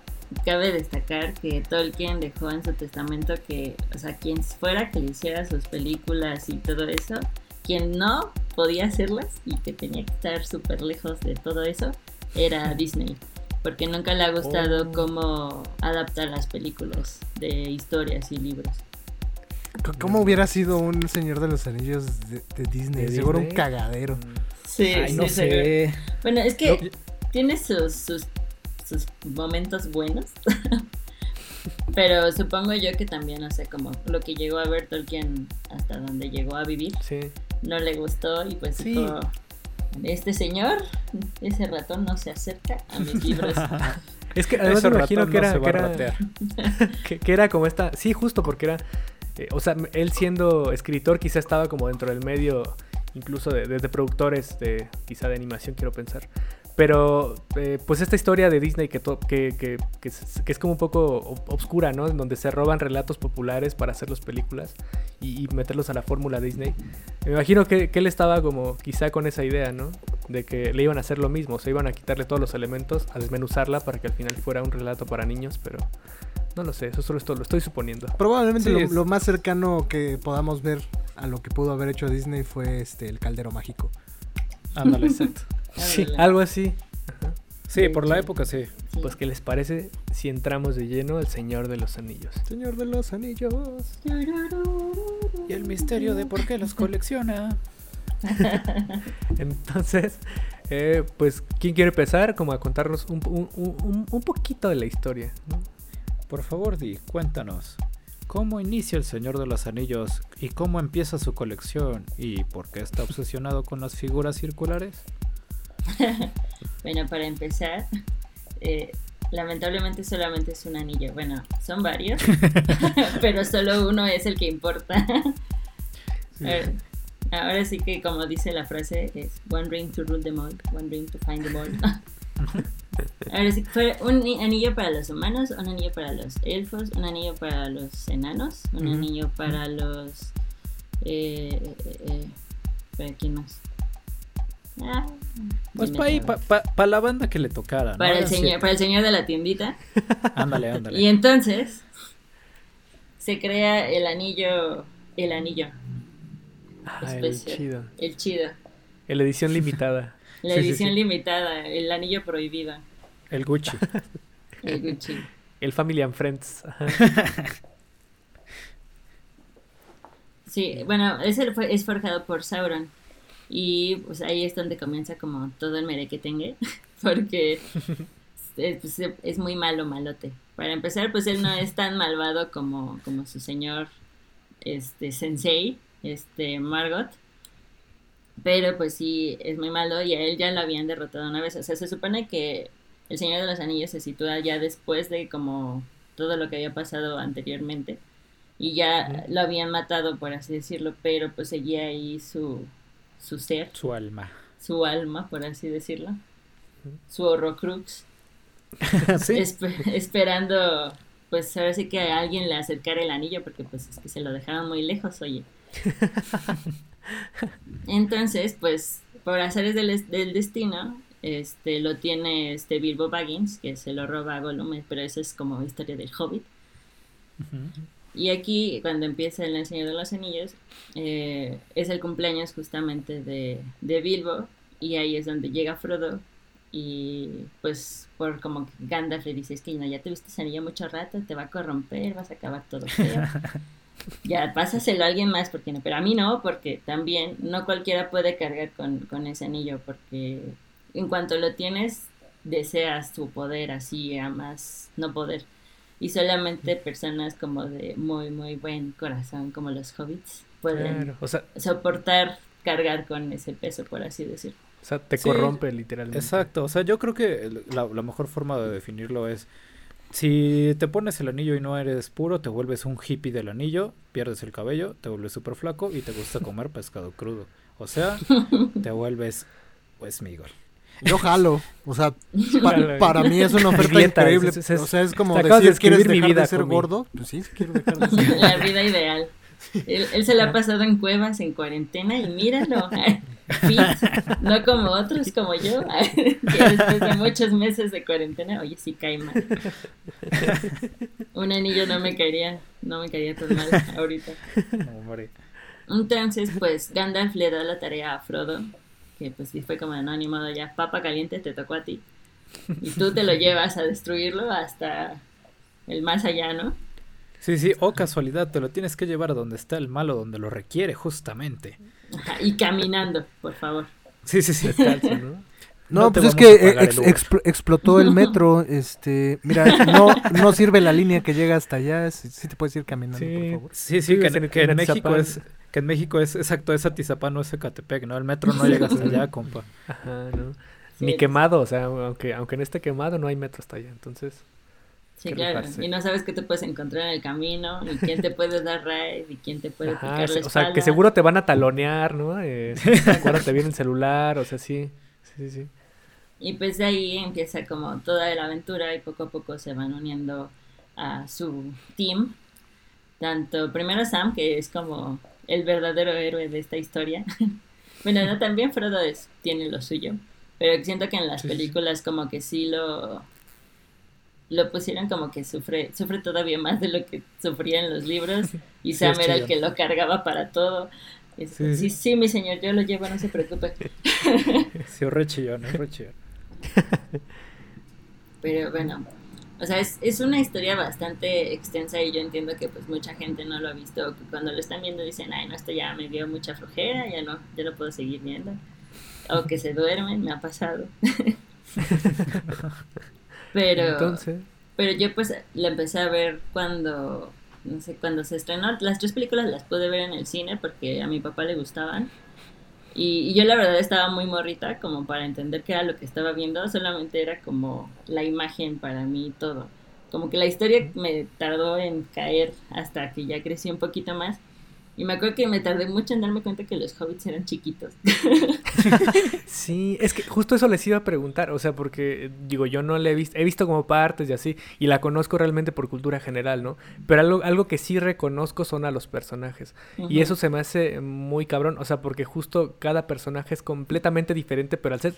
cabe destacar que Tolkien dejó en su testamento que, o sea, quien fuera que le hiciera sus películas y todo eso, quien no podía hacerlas y que tenía que estar súper lejos de todo eso, era Disney. Porque nunca le ha gustado Oh. cómo adapta las películas de historias y libros. ¿Cómo hubiera sido un Señor de los Anillos de, de Disney? ¿De Seguro un cagadero. Sí, Ay, no sí, seguro. sé. Bueno, es que No, tiene sus, sus, sus momentos buenos. [laughs] Pero supongo yo que también, o sea, como lo que llegó a ver Tolkien hasta donde llegó a vivir, sí. no le gustó y pues Sí. dijo, este señor, ese ratón no se acerca a mis [laughs] libros. Es que además me imagino que no era, se va que a era, ratear. [laughs] que, que era como esta. Sí, justo porque era. eh, o sea, él siendo escritor, quizá estaba como dentro del medio, incluso de, de- de productores, de quizá de animación, quiero pensar. Pero, eh, pues esta historia de Disney que, to- que, que, que es, que es como un poco ob- obscura, ¿no? En donde se roban relatos populares para hacer las películas y, y meterlos a la fórmula Disney. Me imagino que, que él estaba como quizá con esa idea, ¿no? De que le iban a hacer lo mismo, o sea, iban a quitarle todos los elementos, a desmenuzarla para que al final fuera un relato para niños, pero no lo sé, eso solo esto lo estoy suponiendo. Probablemente Sí, lo, es- lo más cercano que podamos ver a lo que pudo haber hecho Disney fue este el caldero mágico. Ándale, exacto. Sí, algo así. Sí, por la época sí. Sí. Pues, ¿qué les parece si entramos de lleno al Señor de los Anillos? Señor de los Anillos. Y el misterio de por qué los colecciona. [laughs] Entonces, eh, pues, ¿quién quiere empezar? Como a contarnos un, un- un- un poquito de la historia. ¿no? Por favor, Di, cuéntanos. ¿Cómo inicia el Señor de los Anillos y cómo empieza su colección y por qué está obsesionado con las figuras circulares? [laughs] Bueno, para empezar, eh, lamentablemente solamente es un anillo. Bueno, son varios, [laughs] [laughs] pero solo uno es el que importa. Ahora, ahora sí que como dice la frase, es one ring to rule them all, one ring to find them all. Ahora sí, fue un ni- anillo para los humanos, un anillo para los elfos, un anillo para los enanos, un anillo para los... Eh, eh, eh, ¿Para quién más? Ah, Pues para ahí, para la banda que le tocara, ¿no? para el Así- señor, para el señor de la tiendita. [laughs] Ándale, ándale. Y entonces se crea el anillo, el anillo, Ah, el chido. el chido, la edición limitada. [laughs] la Sí, sí, edición sí. limitada, el anillo prohibido, El Gucci. [laughs] el Gucci. El Family and Friends. Sí, bueno, ese fue, es forjado por Sauron. Y pues ahí es donde comienza como todo el merequetengue, [laughs] porque es, pues, es muy malo, malote. Para empezar, pues él no es tan malvado como, como su señor este sensei, este Margot. Pero pues sí, es muy malo y a él ya lo habían derrotado una vez. O sea, se supone que el Señor de los Anillos se sitúa ya después de como todo lo que había pasado anteriormente. Y ya lo habían matado, por así decirlo, pero pues seguía ahí su, su ser, Su alma. su alma, por así decirlo. Su horrocrux. [laughs] sí. esperando, pues ahora sí que a alguien le acercara el anillo, porque pues es que se lo dejaron muy lejos, oye. [laughs] Entonces, pues, por azares del, es- del destino, este, lo tiene este Bilbo Baggins, que se lo roba a Gollum, pero eso es como historia del Hobbit. Y aquí, cuando empieza el Señor de los Anillos, eh, es el cumpleaños justamente de, de Bilbo, y ahí es donde llega Frodo, y pues por como que Gandalf le dice, es que no, ya te viste ese anillo mucho rato, te va a corromper, vas a acabar todo feo. [laughs] ya, pásaselo a alguien más, porque no, pero a mí no, porque también no cualquiera puede cargar con, con ese anillo, porque en cuanto lo tienes, deseas tu poder así a más no poder. Y solamente personas como de muy, muy buen corazón, como los hobbits, pueden Claro. O sea, soportar cargar con ese peso, por así decirlo. o sea, te Sí, corrompe literalmente. Exacto, o sea, yo creo que la, la mejor forma de definirlo es, si te pones el anillo y no eres puro, te vuelves un hippie del anillo, pierdes el cabello, te vuelves súper flaco y te gusta comer pescado crudo. O sea, [laughs] te vuelves, pues, Miguel. Yo jalo. O sea, [laughs] pa- para mí es una oferta dieta, increíble. es- es- es- o sea, es como acabas de decir, ¿quieres dejar vida, de ser gordo? Pues sí, sí quiero dejar de [laughs] ser La vida ideal. Él, él se la ha pasado en cuevas, en cuarentena, y míralo. [laughs] Fit, no como otros, como yo, que después de muchos meses de cuarentena, oye, sí cae mal. Un anillo no me caería, no me caería tan mal ahorita. Entonces, pues Gandalf le da la tarea a Frodo, que pues sí fue como de no animado ya, papa caliente te tocó a ti. Y tú te lo [laughs] llevas a destruirlo hasta el más allá, ¿no? Sí, sí, o casualidad, te lo tienes que llevar a donde está el malo, donde lo requiere, justamente. Ajá, y caminando, por favor. Sí, sí, sí. Descalzo, ¿no? No, No pues es que ex- el expl- explotó el metro. [laughs] Este, mira, no, no sirve la línea que llega hasta allá. Si te puedes ir caminando, por favor. Sí, sí, que, en, en- que en en México es, que en México es, exacto, es Atizapán, no es Ecatepec, ¿no? El metro no llega hasta allá, [laughs] compa. Ajá, ¿no? Sí, Ni quemado, o sea, aunque, aunque en este quemado no hay metro hasta allá, entonces... Sí, claro. rifarse. Y no sabes qué te puedes encontrar en el camino, y quién te puede dar raid, y quién te puede Ajá, picar la o sea, que seguro te van a talonear, ¿no? [laughs] Eh, acuérdate bien el celular, o sea, sí, sí, sí, sí. Y pues de ahí empieza como toda la aventura y poco a poco se van uniendo a su team. Tanto primero Sam, que es como el verdadero héroe de esta historia. [laughs] bueno, no, también Frodo es, tiene lo suyo. Pero siento que en las Sí, películas como que sí lo lo pusieron como que sufre sufre todavía más de lo que sufría en los libros [laughs] y Sam era el que lo cargaba para todo. Es- Sí, sí, mi señor, yo lo llevo, no se preocupe. [laughs] Sí, es re chillón, re chillón. [laughs] Pero bueno, o sea, es, es una historia bastante extensa y yo entiendo que pues mucha gente no lo ha visto, que cuando lo están viendo dicen, ay, no, esto ya me dio mucha flojera, ya no, ya no puedo seguir viendo. O que se duermen, me ha pasado. [laughs] Pero, Entonces, pero yo pues la empecé a ver cuando, no sé, cuando se estrenó. Las tres películas las pude ver en el cine porque a mi papá le gustaban. Y, y yo la verdad estaba muy morrita como para entender qué era lo que estaba viendo. Solamente era como la imagen para mí y todo. Como que la historia me tardó en caer hasta que ya crecí un poquito más. Y me acuerdo que me tardé mucho en darme cuenta que los hobbits eran chiquitos. [laughs] sí, es que justo eso les iba a preguntar, o sea, porque digo, yo no la he visto, he visto como partes y así, y la conozco realmente por cultura general, ¿no? Pero algo, algo que sí reconozco son a los personajes. Y eso se me hace muy cabrón, o sea, porque justo cada personaje es completamente diferente, pero al ser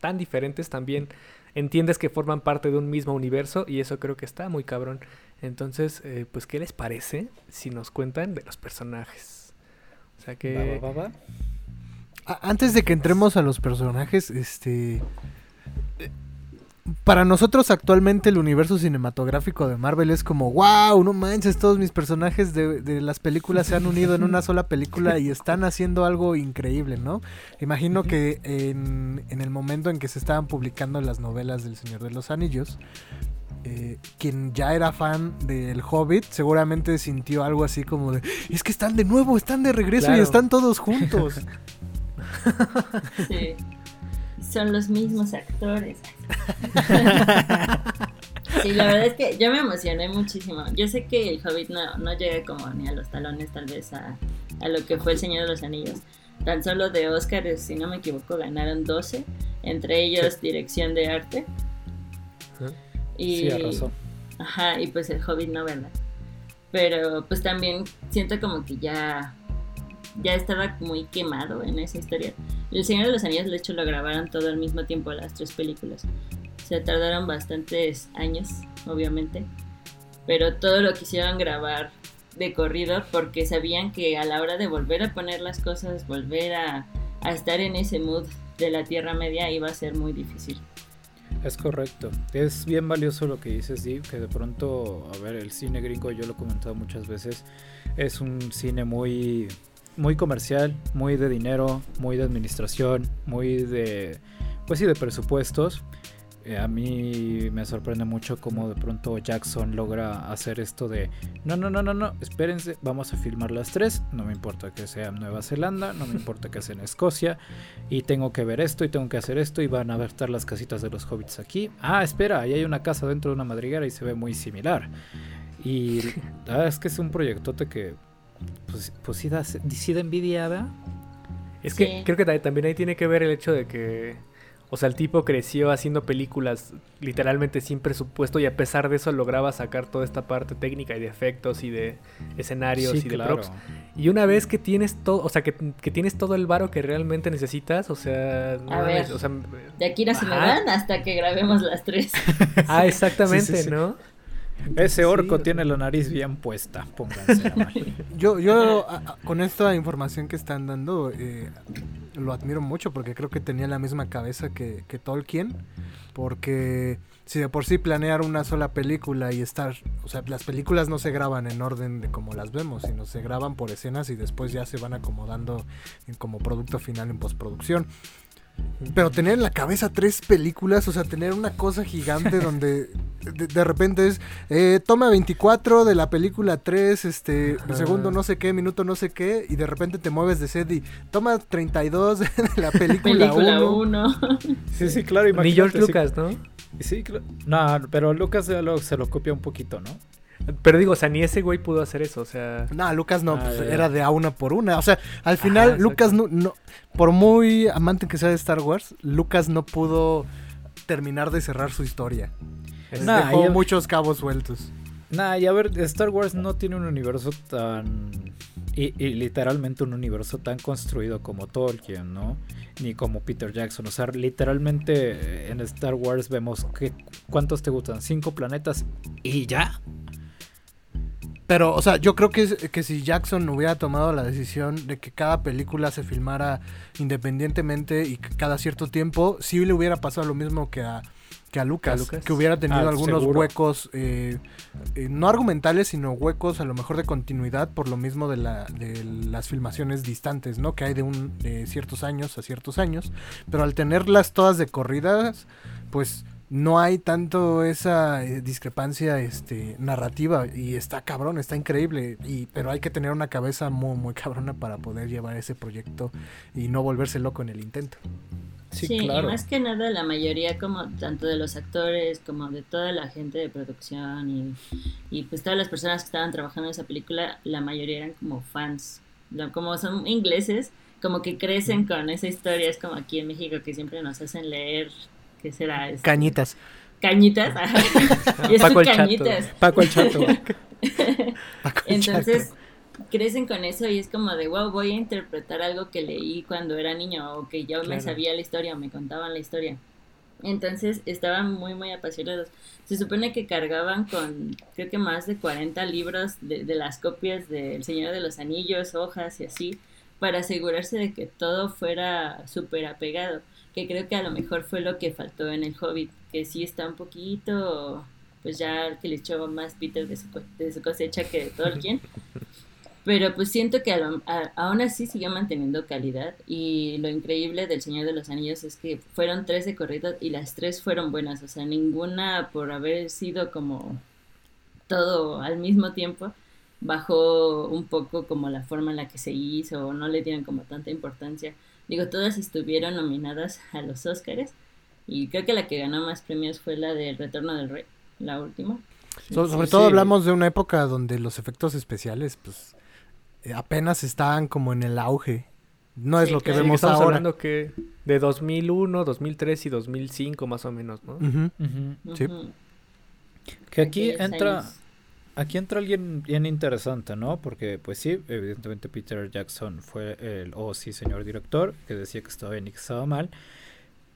tan diferentes también entiendes que forman parte de un mismo universo y eso creo que está muy cabrón. Entonces, eh, pues, ¿qué les parece si nos cuentan de los personajes? O sea que... Va, va, va, va. A- Antes de que entremos a los personajes, este. eh, Para nosotros actualmente el universo cinematográfico de Marvel es como, wow, no manches, todos mis personajes de, de las películas se han unido en una sola película y están haciendo algo increíble, ¿no? Imagino que en, en el momento en que se estaban publicando las novelas del Señor de los Anillos, eh, quien ya era fan del Hobbit seguramente sintió algo así como de, es que están de nuevo, están de regreso y están todos juntos. [laughs] Sí. Son los mismos actores. Sí, la verdad es que yo me emocioné muchísimo. Yo sé que el Hobbit no, no llega como ni a los talones tal vez a, a lo que fue el Señor de los Anillos. Tan solo de Oscar, si no me equivoco, ganaron 12, entre ellos dirección de arte. Ajá. Y, Sí, arrasó. Ajá, y pues el Hobbit no, ¿verdad? Pero pues también siento como que ya ya estaba muy quemado en esa historia. El Señor de los Anillos, de hecho, lo grabaron todo al mismo tiempo, las tres películas. Se tardaron bastantes años, obviamente. Pero todo lo quisieron grabar de corrido porque sabían que a la hora de volver a poner las cosas, volver a, a estar en ese mood de la Tierra Media iba a ser muy difícil. Es correcto. Es bien valioso lo que dices, Dave, que de pronto, a ver, el cine gringo, yo lo he comentado muchas veces, es un cine muy, muy comercial, muy de dinero, muy de administración, muy de, pues sí, de presupuestos. Eh, a mí me sorprende mucho cómo de pronto Jackson logra hacer esto de no, no, no, no, no, espérense, vamos a filmar las tres, no me importa que sea en Nueva Zelanda, no me [laughs] importa que sea en Escocia, y tengo que ver esto y tengo que hacer esto y van a estar las casitas de los hobbits aquí. Ah, espera, ahí hay una casa dentro de una madriguera y se ve muy similar. Y la verdad es que es un proyectote que pues, pues sí, da, sí da envidia, ¿verdad? Es que Sí. creo que ta- también ahí tiene que ver el hecho de que, o sea, el tipo creció haciendo películas literalmente sin presupuesto y a pesar de eso lograba sacar toda esta parte técnica y de efectos y de escenarios Sí, y de claro. props. Y una vez que tienes todo, o sea, que, que tienes todo el varo que realmente necesitas, o sea, no A ver. o sea, De aquí no se me van hasta que grabemos las tres. [laughs] ah, exactamente, Sí, sí, sí. ¿no? Ese orco Sí, tiene la nariz bien puesta, pónganse a mal. [laughs] Yo, yo a- a- con esta información que están dando, eh, lo admiro mucho porque creo que tenía la misma cabeza que, que Tolkien. Porque si de por sí planear una sola película y estar, o sea, las películas no se graban en orden de como las vemos, sino se graban por escenas y después ya se van acomodando en- como producto final en postproducción. Pero tener en la cabeza tres películas, o sea, tener una cosa gigante [laughs] donde de, de repente es eh, toma 24 de la película 3, este, Ajá. segundo no sé qué, minuto no sé qué, y de repente te mueves de set y toma 32 de la [laughs] película Película 1. 1. [laughs] Sí, sí, claro, Ni imagínate, George sí. Lucas, ¿no? Sí, cla- no, pero Lucas ya lo- se lo copia un poquito, ¿no? Pero digo, o sea, ni ese güey pudo hacer eso, o sea... No, Lucas no, Ah, pues, era de a una por una. O sea, al final Ajá, Lucas no, no, por muy amante que sea de Star Wars, Lucas no pudo terminar de cerrar su historia. Es nah, dejó muchos cabos sueltos. Nah, y a ver, Star Wars no tiene un universo tan. Y, literalmente un universo tan construido como Tolkien, ¿no? Ni como Peter Jackson. O sea, literalmente eh, en Star Wars vemos que. ¿Cuántos te gustan? ¿Cinco planetas? ¿Y ya? Pero, o sea, yo creo que, que si Jackson hubiera tomado la decisión de que cada película se filmara independientemente y cada cierto tiempo, sí le hubiera pasado lo mismo que a que a Lucas, que hubiera tenido ah, algunos huecos, eh, eh, no argumentales, sino huecos a lo mejor de continuidad por lo mismo de, la, de las filmaciones distantes, ¿no? Que hay de, un, de ciertos años a ciertos años, pero al tenerlas todas de corridas, pues no hay tanto esa eh, discrepancia este, narrativa y está cabrón, está increíble, y, pero hay que tener una cabeza muy, muy cabrona para poder llevar ese proyecto y no volverse loco en el intento. Sí, y más que nada la mayoría como tanto de los actores como de toda la gente de producción y, y pues todas las personas que estaban trabajando en esa película, la mayoría eran como fans, como son ingleses, como que crecen con esa historia, es como aquí en México que siempre nos hacen leer, ¿qué será? Este, cañitas. Cañitas, [laughs] y Paco el cañitas. Paco el chato. [laughs] Entonces crecen con eso y es como de, wow, voy a interpretar algo que leí cuando era niño o que yo me sabía la historia o me contaban la historia. Entonces estaban muy, muy apasionados. Se supone que cargaban con, creo que más de 40 libros de, de las copias de El Señor de los Anillos, hojas y así, para asegurarse de que todo fuera súper apegado. Que creo que a lo mejor fue lo que faltó en el Hobbit, que sí está un poquito, pues ya que le echó más Peter de su, de su cosecha que Tolkien. [laughs] Pero pues siento que aún así sigue manteniendo calidad y lo increíble del Señor de los Anillos es que fueron tres de corrido y las tres fueron buenas, o sea, ninguna por haber sido como todo al mismo tiempo bajó un poco como la forma en la que se hizo o no le dieron como tanta importancia. Digo, todas estuvieron nominadas a los Oscars y creo que la que ganó más premios fue la de Retorno del Rey, la última. sobre todo hablamos de una época donde los efectos especiales pues eh, apenas estaban como en el auge. No es lo que vemos estamos ahora. hablando que de 2001, 2003 y 2005 más o menos, ¿no? Sí. Que aquí entra aquí entra alguien bien interesante, ¿no? Porque pues sí, evidentemente Peter Jackson fue el oh sí, señor director, que decía que estaba bien y que estaba mal.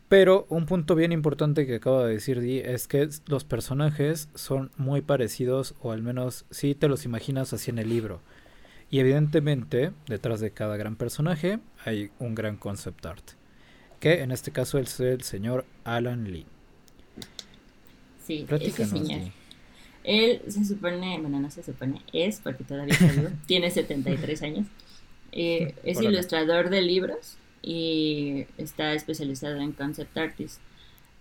Pero un punto bien importante que acaba de decir Di es que los personajes son muy parecidos o al menos sí te los imaginas así en el libro. Y evidentemente, detrás de cada gran personaje hay un gran concept art. Que en este caso es el señor Alan Lee. Sí, ese señor. Él se supone, bueno, no se supone, es, porque todavía está [laughs] tiene 73 años. Eh, es ilustrador de libros y está especializado en concept artist.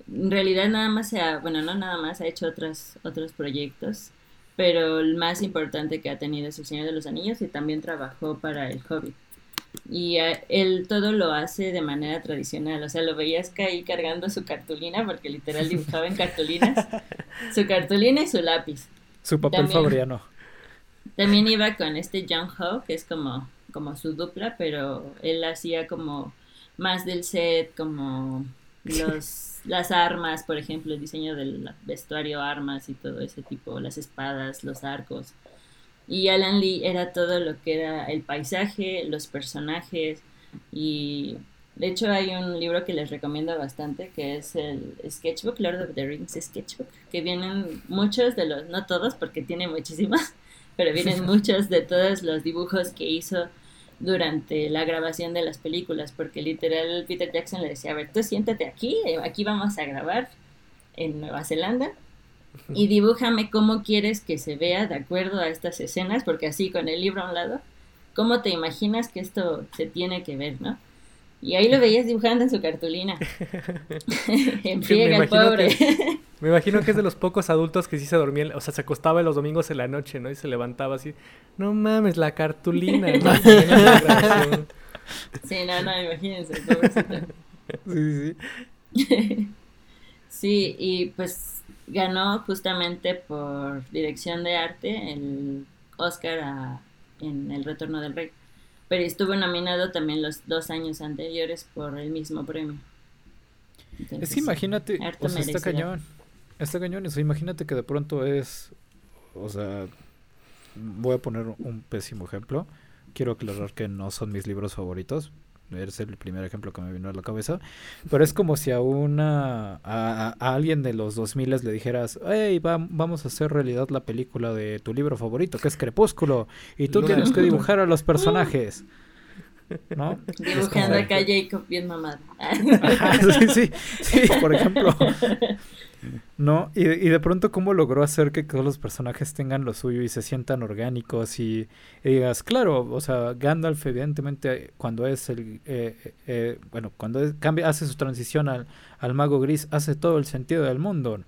En realidad nada más se ha, bueno, no nada más, ha hecho otros, otros proyectos pero el más importante que ha tenido es El Señor de los Anillos y también trabajó para El Hobbit. Y él todo lo hace de manera tradicional, o sea, lo veías ahí cargando su cartulina, porque literal dibujaba en cartulinas, [laughs] su cartulina y su lápiz. Su papel favorito. También iba con este John Ho, que es como, como su dupla, pero él hacía como más del set, como los [laughs] las armas, por ejemplo, el diseño del vestuario, armas y todo ese tipo, las espadas, los arcos. Y Alan Lee era todo lo que era el paisaje, los personajes y de hecho hay un libro que les recomiendo bastante que es el Sketchbook, Lord of the Rings Sketchbook, que vienen muchos de los, no todos porque tiene muchísimos, [laughs] pero vienen [laughs] muchos de todos los dibujos que hizo durante la grabación de las películas, porque literal Peter Jackson le decía, a ver, tú siéntate aquí, eh, aquí vamos a grabar en Nueva Zelanda y dibújame cómo quieres que se vea de acuerdo a estas escenas, porque así con el libro a un lado, ¿cómo te imaginas que esto se tiene que ver, no? Y ahí lo veías dibujando en su cartulina. [laughs] [laughs] en friega el pobre. [laughs] me imagino que es de los pocos adultos que sí se dormían, o sea, se acostaba los domingos en la noche, ¿no? Y se levantaba así, no mames, la cartulina. sí, no, no, imagínense, pobrecito. Sí, sí. sí, y pues ganó justamente por dirección de arte el Oscar en El Retorno del Rey pero estuvo nominado también los dos años anteriores por el mismo premio. Entonces, Es que imagínate, o sea, está cañón. Está cañón, o sea, imagínate que de pronto es, o sea, voy a poner un pésimo ejemplo. Quiero aclarar que no son mis libros favoritos. Es el primer ejemplo que me vino a la cabeza. Pero es como si a una, a, alguien de los 2000 le dijeras, hey, va- vamos a hacer realidad la película de tu libro favorito, que es Crepúsculo. Y tú tienes que dibujar a los personajes. ¿No? Como Dibujando de- acá a Jacob bien mamado. Ajá, [laughs] sí, sí, sí, por ejemplo. ¿No? Y, de- y de pronto, ¿cómo logró hacer que todos los personajes tengan lo suyo y se sientan orgánicos? Y, y digas, claro, o sea, Gandalf, evidentemente, cuando es el. eh, eh, bueno, cuando es- cambia, hace su transición al, al mago gris, hace todo el sentido del mundo.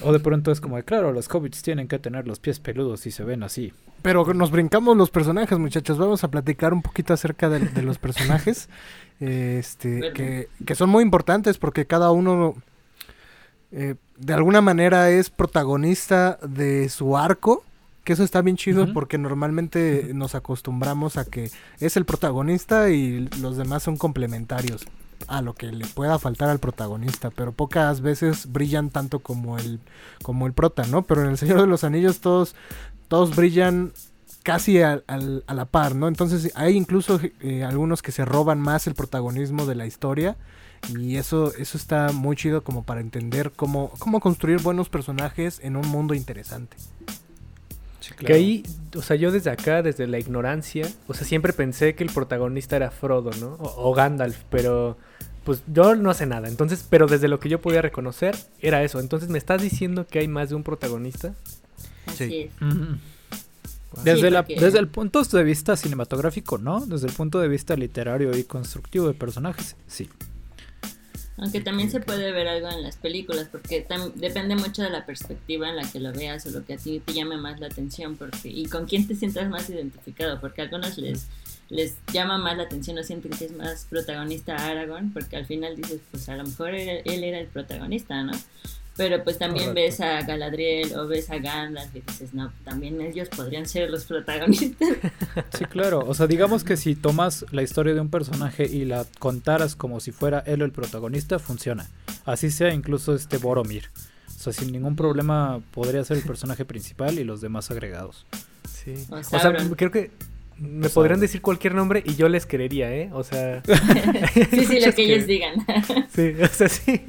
O de pronto es como, de, claro, los hobbits tienen que tener los pies peludos y se ven así. Pero nos brincamos los personajes, muchachos. Vamos a platicar un poquito acerca de, de los personajes. [laughs] este, que, que son muy importantes porque cada uno eh, de alguna manera es protagonista de su arco. Que eso está bien chido porque normalmente nos acostumbramos a que es el protagonista y los demás son complementarios a lo que le pueda faltar al protagonista, pero pocas veces brillan tanto como el como el prota, ¿no? Pero en El Señor de los Anillos todos todos brillan casi a la par, ¿no? Entonces hay incluso eh, algunos que se roban más el protagonismo de la historia y eso eso está muy chido como para entender cómo cómo construir buenos personajes en un mundo interesante. Que ahí, o sea, yo desde acá, desde la ignorancia, o sea, siempre pensé que el protagonista era Frodo, ¿no? O, o Gandalf, pero pues yo no sé nada. Entonces, pero desde lo que yo podía reconocer, era eso. Entonces, ¿me estás diciendo que hay más de un protagonista? Así Sí. es. Desde, la, porque- desde el punto de vista cinematográfico, ¿no? Desde el punto de vista literario y constructivo de personajes, sí. Aunque también se puede ver algo en las películas, porque depende mucho de la perspectiva en la que lo veas o lo que a ti te llame más la atención, porque y con quién te sientas más identificado, porque a algunos les les llama más la atención o sienten que es más protagonista Aragorn, porque al final dices, pues a lo mejor era- él era el protagonista, ¿no? Pero pues también Correcto. ves a Galadriel o ves a Gandalf y dices, no, también ellos podrían ser los protagonistas. [laughs] Sí, claro. O sea, digamos que si tomas la historia de un personaje y la contaras como si fuera él el protagonista, funciona. Así sea incluso este Boromir. O sea, sin ningún problema podría ser el personaje principal y los demás agregados. Sí. O O sea, creo que me O podrían decir cualquier nombre y yo les creería, ¿eh? O sea, [laughs] sí, sí, [laughs] lo que ellos que- digan. sí, o sea, sí.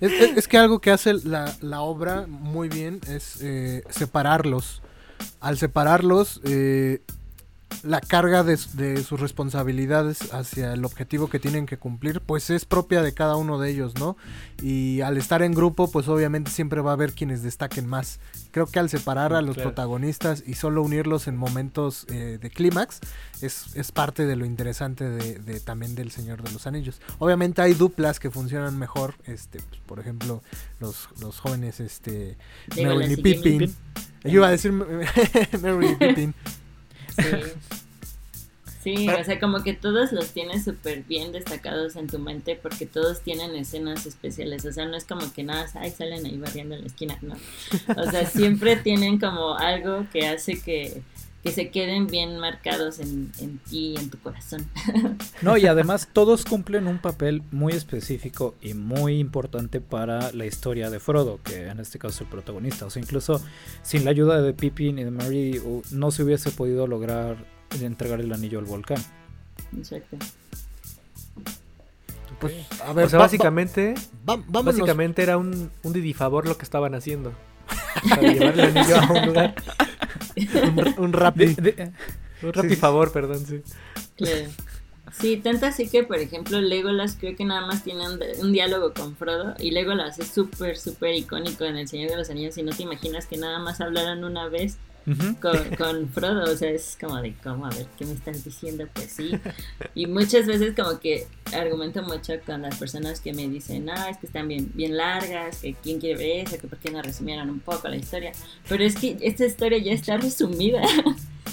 Es, es- que algo que hace la, la obra muy bien es eh, separarlos. Al separarlos, eh, la carga de, sus responsabilidades hacia el objetivo que tienen que cumplir, pues es propia de cada uno de ellos, ¿no? Y al estar en grupo, pues obviamente siempre va a haber quienes destaquen más. Creo que al separar a los Claro. protagonistas y solo unirlos en momentos eh, de clímax, es, es parte de lo interesante de, de- también del Señor de los Anillos. Obviamente hay duplas que funcionan mejor, este, pues, por ejemplo, los, los jóvenes, este, Merry y Pippin. Yo iba a decir [laughs] y Pippin. Sí. Sí, o sea, como que todos los tienes súper bien destacados en tu mente porque todos tienen escenas especiales. O sea, no es como que nada, ay, salen ahí barriendo en la esquina, no. O sea, siempre tienen como algo que hace que, que se queden bien marcados en, en ti, en tu corazón. [laughs] No, y además todos cumplen un papel muy específico y muy importante para la historia de Frodo, que en este caso es el protagonista. O sea, incluso sin la ayuda de Pippin y de Merry u- no se hubiese podido lograr entregar el anillo al volcán. Exacto. Pues, a ver, O sea, va- básicamente, va- va- vámonos. básicamente era un, un didifavor lo que estaban haciendo. [laughs] Para llevar el anillo a un lugar. Un, un rapid. De- de- Un rapifavor, perdón, sí. Claro. Sí, tanto así que, por ejemplo, Legolas creo que nada más tiene un, un diálogo con Frodo y Legolas es súper, súper icónico en El Señor de los Anillos y no te imaginas que nada más hablaron una vez Con, con Frodo, o sea, es como de, ¿cómo? A ver, ¿qué me estás diciendo? Pues sí. Y muchas veces como que argumento mucho con las personas que me dicen, no, es que están bien, bien largas, que quién quiere ver eso, que por qué no resumieron un poco la historia. Pero es que esta historia ya está resumida. [laughs]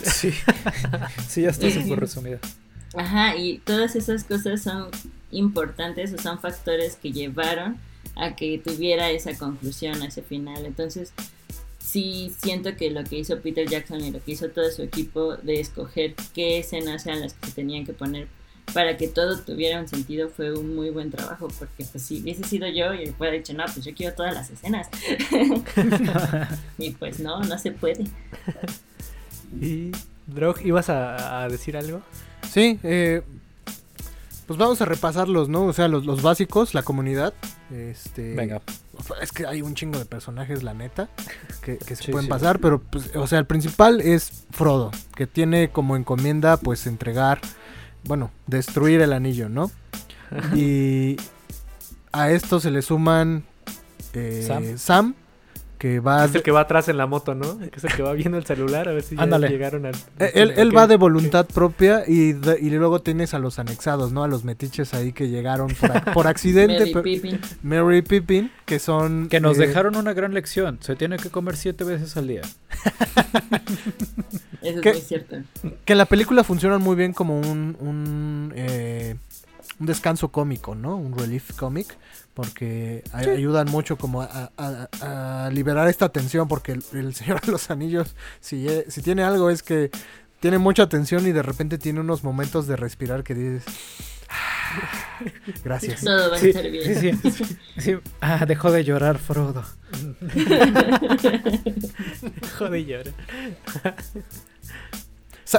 Sí. sí, ya está súper resumida. Ajá, y todas esas cosas son importantes o son factores que llevaron a que tuviera esa conclusión, ese final. Entonces, sí siento que lo que hizo Peter Jackson y lo que hizo todo su equipo de escoger qué escenas eran las que se tenían que poner para que todo tuviera un sentido fue un muy buen trabajo, porque pues si hubiese sido yo y hubiera dicho, no, pues yo quiero todas las escenas. [laughs] [laughs] y pues no, no se puede. [laughs] Y Drog, ¿ibas a, a decir algo? Sí, eh, pues vamos a repasarlos, ¿no? O sea, los, los básicos, la comunidad. Este, Venga. Es que hay un chingo de personajes, la neta, que, que se Sí, pueden sí. pasar, pero, pues, o sea, el principal es Frodo, que tiene como encomienda, pues, entregar, bueno, destruir el anillo, ¿no? [laughs] Y a esto se le suman eh, Sam. Sam. Que va... Es el que va atrás en la moto, ¿no? Que es el que va viendo el celular a ver si ya llegaron al... Eh, Él, él va de voluntad propia y, de- y luego tienes a los anexados, ¿no? A los metiches ahí que llegaron por, por [laughs] accidente. Mary pero- Pippin. Mary Pippin, que son... Que nos eh, dejaron una gran lección. Se tiene que comer siete veces al día. [laughs] Eso es muy cierto. Que en la película funcionan muy bien como un, un, eh, un descanso cómico, ¿no? Un relief comic. Porque ayudan mucho como a, a- a liberar esta tensión. Porque el, el Señor de los Anillos, si, si tiene algo, es que tiene mucha tensión y de repente tiene unos momentos de respirar que dices... "Ah, Gracias. Todo va a Sí, estar bien. sí, sí. [laughs] Sí. Ah, dejó de llorar Frodo. Joder, llora. Sa-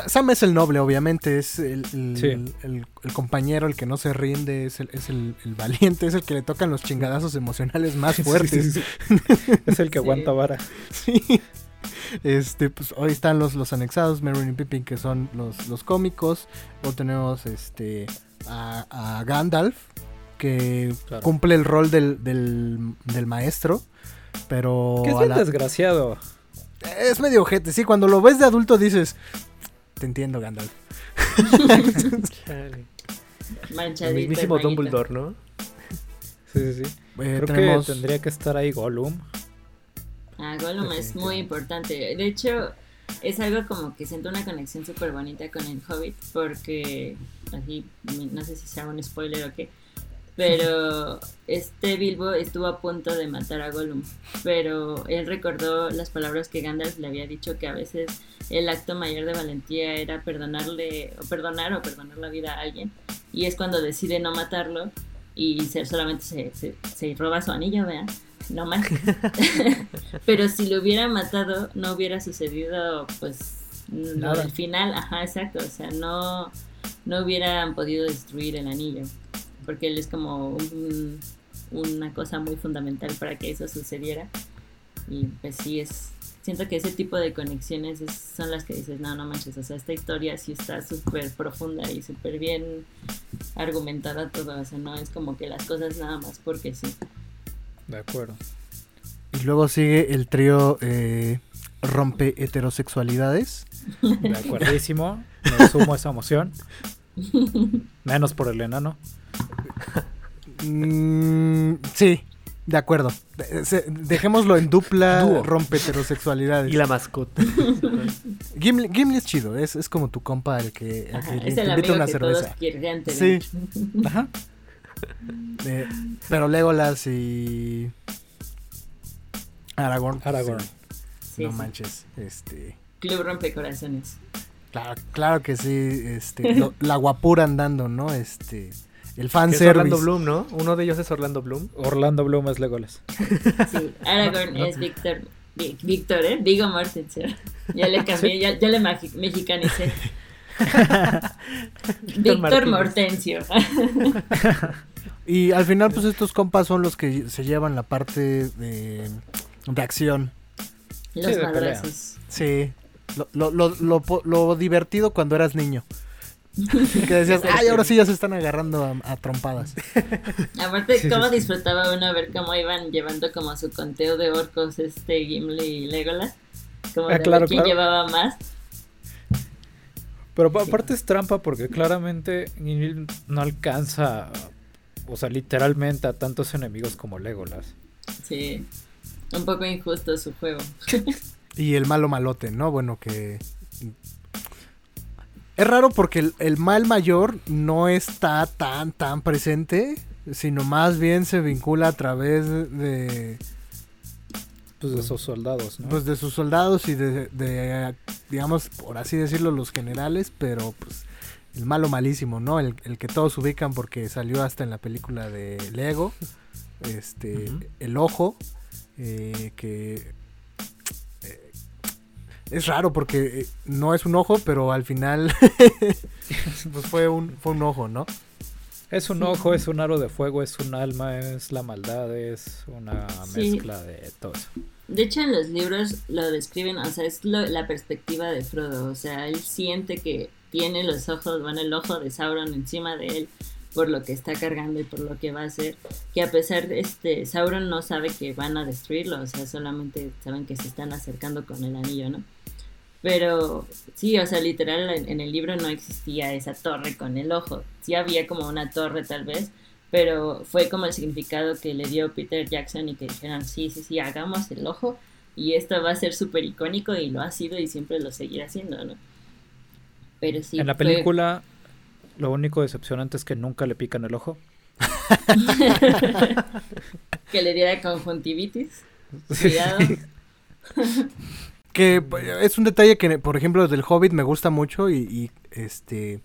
Sam es el noble, obviamente, es el, el- Sí. el- el compañero, el que no se rinde, es, el, es valiente, es el que le tocan los chingadazos emocionales más [laughs] fuertes. Sí, sí, sí. [laughs] Es el que aguanta vara. Sí. Este, pues hoy están los, los anexados, Merry y Pippin, que son los, los cómicos. Luego tenemos este a, a Gandalf, que Claro. cumple el rol del, del, del maestro. Pero Que es bien la- desgraciado. es medio ojete, sí. Cuando lo ves de adulto dices, te entiendo, Gandalf. Chale. Manchadito. El mismísimo. Dumbledore, ¿no? Sí, sí, sí. Eh, Creo tenemos... que tendría que estar ahí Gollum. Ah, Gollum es muy importante. De hecho, es algo como que siento una conexión súper bonita con el Hobbit, porque, así, no sé si sea un spoiler o qué, pero este Bilbo estuvo a punto de matar a Gollum, pero él recordó las palabras que Gandalf le había dicho que a veces el acto mayor de valentía era perdonarle, o perdonar o perdonar la vida a alguien, y es cuando decide no matarlo y se, solamente se, se, se roba su anillo, vean, no más. [laughs] Pero si lo hubiera matado, no hubiera sucedido, pues, Nada. del final. Ajá, exacto. O sea, no, no hubieran podido destruir el anillo. Porque él es como un- una cosa muy fundamental para que eso sucediera. Y pues sí, es. Siento que ese tipo de conexiones es- son las que dices, no, no manches. O sea, esta historia sí está súper profunda y súper bien argumentada todo. O sea, no es como que las cosas nada más porque sí. De acuerdo. Y luego sigue el trío eh, rompe heterosexualidades. De acuerdísimo. Me sumo a esa emoción. [laughs] Menos por el enano. Mm, sí, de acuerdo. Se- dejémoslo en dupla rompe heterosexualidades. Y la mascota. [laughs] Gimli, Gimli es chido, es, es como tu compa el que, al Ajá, que le- es te el invita amigo una que cerveza. todos querrían tener. Sí, [laughs] Ajá. eh, pero Legolas y Aragorn. Aragorn. sí, Sí, no sí. manches, este, Club Rompecorazones. claro, claro que sí, este, lo- la guapura andando, ¿no? Este, el Que es. Orlando Bloom, ¿no? Uno de ellos es Orlando Bloom. Orlando Bloom es Legolas. [laughs] Sí, Aragorn No, no. es Víctor. Víctor, ¿eh? Vigo Mortensen. Ya le cambié, ya, ya le mexicanicé. [laughs] Víctor. Mortencio. [laughs] Y al final, pues estos compas son los que se llevan la parte de, de acción. Los pelea. madrazos. Sí. Lo, lo, lo, lo divertido cuando eras niño. [laughs] Que decías, ay, ahora sí ya se están agarrando a, a trompadas. [laughs] Aparte, cómo sí, sí. disfrutaba uno ver cómo iban llevando como su conteo de orcos este Gimli y Legolas. Como Ah, de ver claro, quién claro. llevaba más. Pero pa- aparte es trampa porque claramente Gimli no alcanza, o sea, literalmente a tantos enemigos como Legolas. Sí. Un poco injusto su juego. [laughs] Y el malo malote, ¿no? Bueno, que... Es raro porque el, el mal mayor no está tan, tan presente, sino más bien se vincula a través de, Pues de esos soldados, ¿no? pues, de sus soldados y de, de, digamos, por así decirlo, los generales, pero pues el malo malísimo, ¿no? El, el, que todos ubican porque salió hasta en la película de Lego. Este, el ojo, eh, que es raro porque eh, no es un ojo, pero al final [laughs] pues fue un, fue un ojo, ¿no? Es un ojo, es un aro de fuego, es un alma, es la maldad, es una mezcla de todo eso. De hecho, en los libros lo describen, o sea, es la perspectiva de Frodo. O sea, él siente que tiene los ojos, bueno, el ojo de Sauron encima de él por lo que está cargando y por lo que va a hacer. Que a pesar de este, Sauron no sabe que van a destruirlo, o sea, solamente saben que se están acercando con el anillo, ¿no? Pero sí, o sea, literal en el libro no existía esa torre con el ojo. Sí había como una torre tal vez, pero fue como el significado que le dio Peter Jackson y que dijeron, sí, sí, sí, hagamos el ojo y esto va a ser súper icónico y lo ha sido y siempre lo seguirá siendo, ¿no? Pero sí. En la película, lo único decepcionante es que nunca le pican el ojo. [laughs] que le diera conjuntivitis. [laughs] Cuidado. Que es un detalle que, por ejemplo, del Hobbit me gusta mucho y, este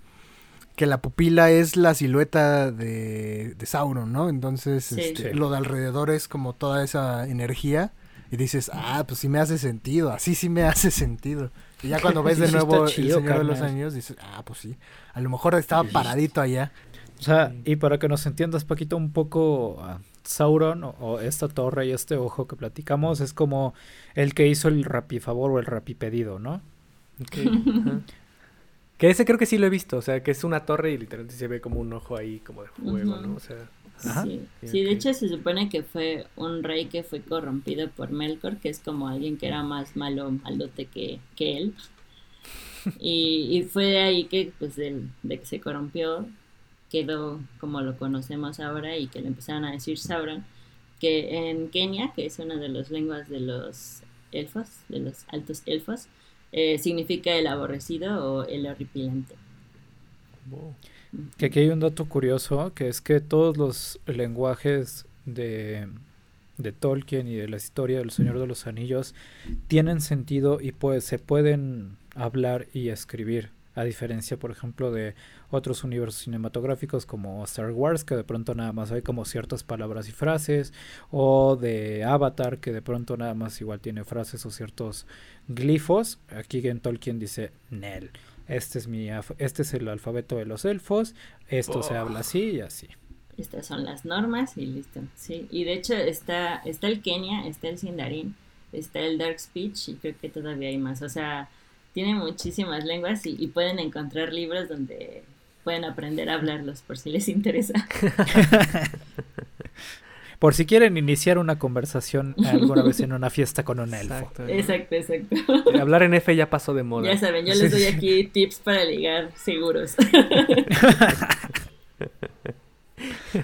que la pupila es la silueta de, de Sauron, ¿no? Entonces, este, lo de alrededor es como toda esa energía y dices, ah, pues sí me hace sentido, así sí me [laughs] hace sentido. Y ya cuando ves [laughs] de nuevo El Señor de los Años, dices, ah, pues sí, a lo mejor estaba paradito allá. O sea, y para que nos entiendas, Paquito, un poco uh, Sauron o, esta torre y este ojo que platicamos es como el que hizo el rapifavor o el rapipedido, ¿no? [laughs] que ese creo que sí lo he visto, o sea, que es una torre y literalmente se ve como un ojo ahí como de fuego, ¿no? O sea... Sí, sí, de hecho se supone que fue un rey que fue corrompido por Melkor, que es como alguien que era más malo, malote que, que él. Y, y, fue de ahí que, pues, de, de, que se corrompió, quedó como lo conocemos ahora y que le empezaron a decir Sauron, que en Kenia, que es una de las lenguas de los elfos, de los altos elfos, eh, significa el aborrecido o el horripilante. Que aquí hay un dato curioso, que es que todos los lenguajes de, de Tolkien y de la historia del Señor de los Anillos tienen sentido y pues se pueden hablar y escribir. A diferencia, por ejemplo, de otros universos cinematográficos como Star Wars, que de pronto nada más hay como ciertas palabras y frases, o de Avatar, que de pronto nada más igual tiene frases o ciertos glifos. Aquí en Tolkien dice Nel este es mi este es el alfabeto de los elfos, esto se habla así y así. Estas son las normas y listo. Sí, y de hecho está está el Kenia, está el Sindarin, está el Dark Speech y creo que todavía hay más, o sea, tiene muchísimas lenguas y, y pueden encontrar libros donde pueden aprender a hablarlos por si les interesa. [laughs] Por si quieren iniciar una conversación alguna vez en una fiesta con un elfo. Exacto, exacto. Hablar en F ya pasó de moda. Ya saben, yo les doy aquí tips para ligar seguros. [laughs]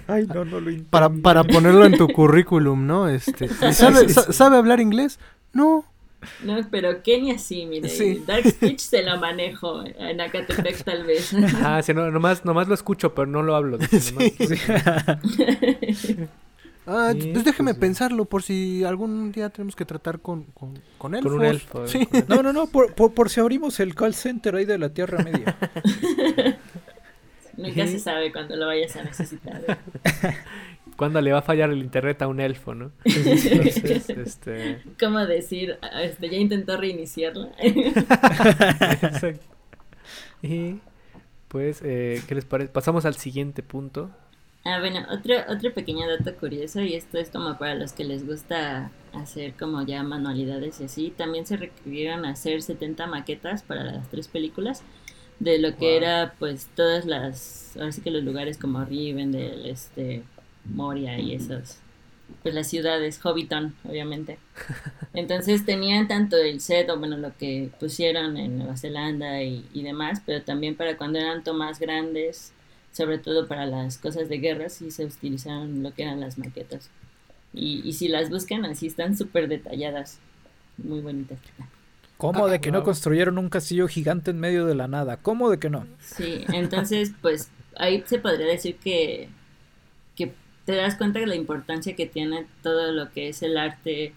Ay, no, no lo para, para ponerlo en tu currículum, ¿no? Este, [laughs] ¿sabe, ¿Sabe hablar inglés? No. No, pero Kenia sí, mire. Dark Speech se lo manejo. En Acatepec tal vez. [laughs] Ah, sí, no, nomás, nomás lo escucho, pero no lo hablo. Ah, pues déjeme pensarlo por si algún día tenemos que tratar con, con, con elfos. Con un elfo. Sí. No, no, no, por, por, si abrimos el call center ahí de la Tierra Media. [laughs] Nunca se sabe cuándo lo vayas a necesitar. [laughs] Cuándo le va a fallar el internet a un elfo, ¿no? [laughs] Entonces, este... ¿Cómo decir? Este, ya intentó reiniciarla. [laughs] [laughs] Y pues, eh, ¿qué les parece? Pasamos al siguiente punto. Ah, bueno, otro, otro pequeño dato curioso, y esto es como para los que les gusta hacer como ya manualidades y así, también se requirieron hacer 70 maquetas para las tres películas de lo que era pues todas las, ahora sí que los lugares como Rivendell, este, Moria y esos, pues las ciudades, Hobbiton, obviamente. Entonces tenían tanto el set, o bueno, lo que pusieron en Nueva Zelanda y, y demás, pero también para cuando eran tomas grandes sobre todo para las cosas de guerra, sí se utilizaron lo que eran las maquetas. Y, y si las buscan así, están súper detalladas, muy bonitas. ¿Cómo de que no construyeron un castillo gigante en medio de la nada? ¿Cómo de que no? Sí, entonces, pues ahí se podría decir que te das cuenta de la importancia que tiene todo lo que es el arte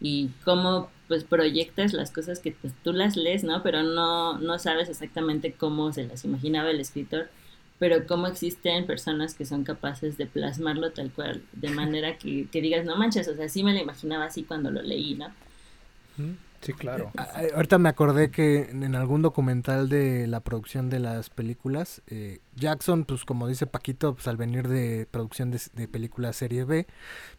y cómo pues proyectas las cosas que pues, tú las lees, ¿no? Pero no, no sabes exactamente cómo se las imaginaba el escritor, pero cómo existen personas que son capaces de plasmarlo tal cual, de [laughs] manera que, que digas, no manches, o sea, sí me lo imaginaba así cuando lo leí, ¿no? Sí, claro. Eh, ahorita me acordé que en algún documental de la producción de las películas, eh, Jackson, pues como dice Paquito, pues al venir de producción de, de películas serie B,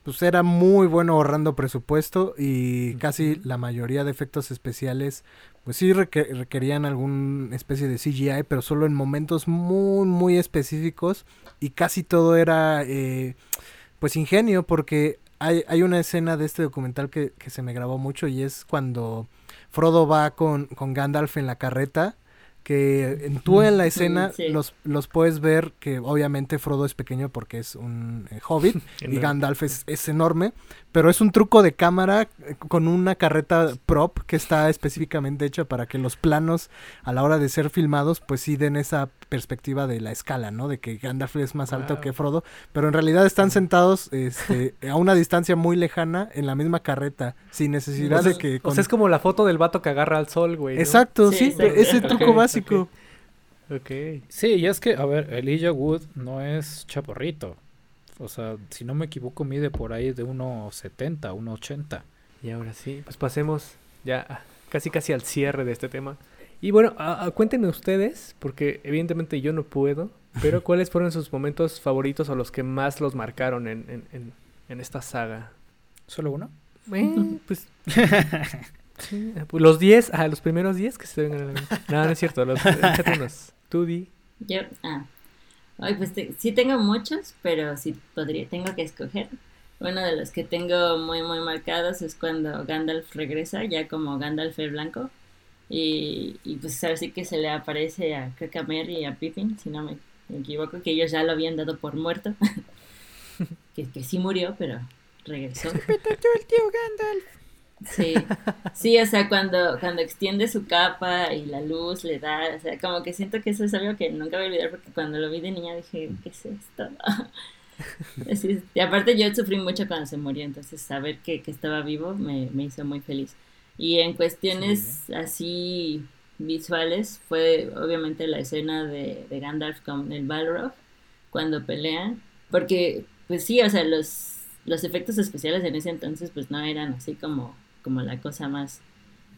pues era muy bueno ahorrando presupuesto y casi la mayoría de efectos especiales, pues sí requerían alguna especie de CGI, pero solo en momentos muy, muy específicos y casi todo era, eh, pues ingenio, porque hay, hay una escena de este documental que, que, se me grabó mucho y es cuando Frodo va con, con Gandalf en la carreta que en, tú en la [laughs] escena sí. los, los puedes ver que obviamente Frodo es pequeño porque es un eh, hobbit [laughs] y Gandalf es, es, enorme, pero es un truco de cámara eh, con una carreta prop que está específicamente hecha para que los planos a la hora de ser filmados pues sí den esa perspectiva de la escala, ¿no? De que Gandalf es más alto wow. que Frodo, pero en realidad están sentados este, a una distancia muy lejana en la misma carreta, sin necesidad o sea, de que... Con... O sea, es como la foto del vato que agarra al sol, güey. ¿no? Exacto, sí, sí ese truco okay, básico. Okay. ok. Sí, y es que, a ver, Elijah Wood no es chaporrito. O sea, si no me equivoco, mide por ahí de 1,70, 1,80. Y ahora sí, pues pasemos ya casi casi al cierre de este tema. Y bueno, a, a, cuéntenme ustedes, porque evidentemente yo no puedo, pero [laughs] ¿cuáles fueron sus momentos favoritos o los que más los marcaron en, en, en, en esta saga? ¿Solo uno? Bueno, pues... [laughs] sí, pues los 10, ah, los primeros 10 que se vengan a la mente. No, no es cierto, los, [laughs] unos. Tú di. Yo, ah. Ay, pues sí tengo muchos, pero sí podría, tengo que escoger. Uno de los que tengo muy, muy marcados es cuando Gandalf regresa, ya como Gandalf el Blanco. Y, y pues ahora sí que se le aparece a creo Merry y a Pippin, si no me, me equivoco, que ellos ya lo habían dado por muerto. [laughs] que, que sí murió, pero regresó. el tío Gandalf. Sí, sí, o sea, cuando, cuando extiende su capa y la luz le da, o sea, como que siento que eso es algo que nunca voy a olvidar porque cuando lo vi de niña dije, ¿qué es esto? [laughs] Así, y aparte yo sufrí mucho cuando se murió, entonces saber que, que estaba vivo me, me, hizo muy feliz. Y en cuestiones sí. así visuales fue obviamente la escena de, de Gandalf con el Balrog cuando pelean, porque pues sí, o sea, los, los efectos especiales en ese entonces pues no eran así como como la cosa más,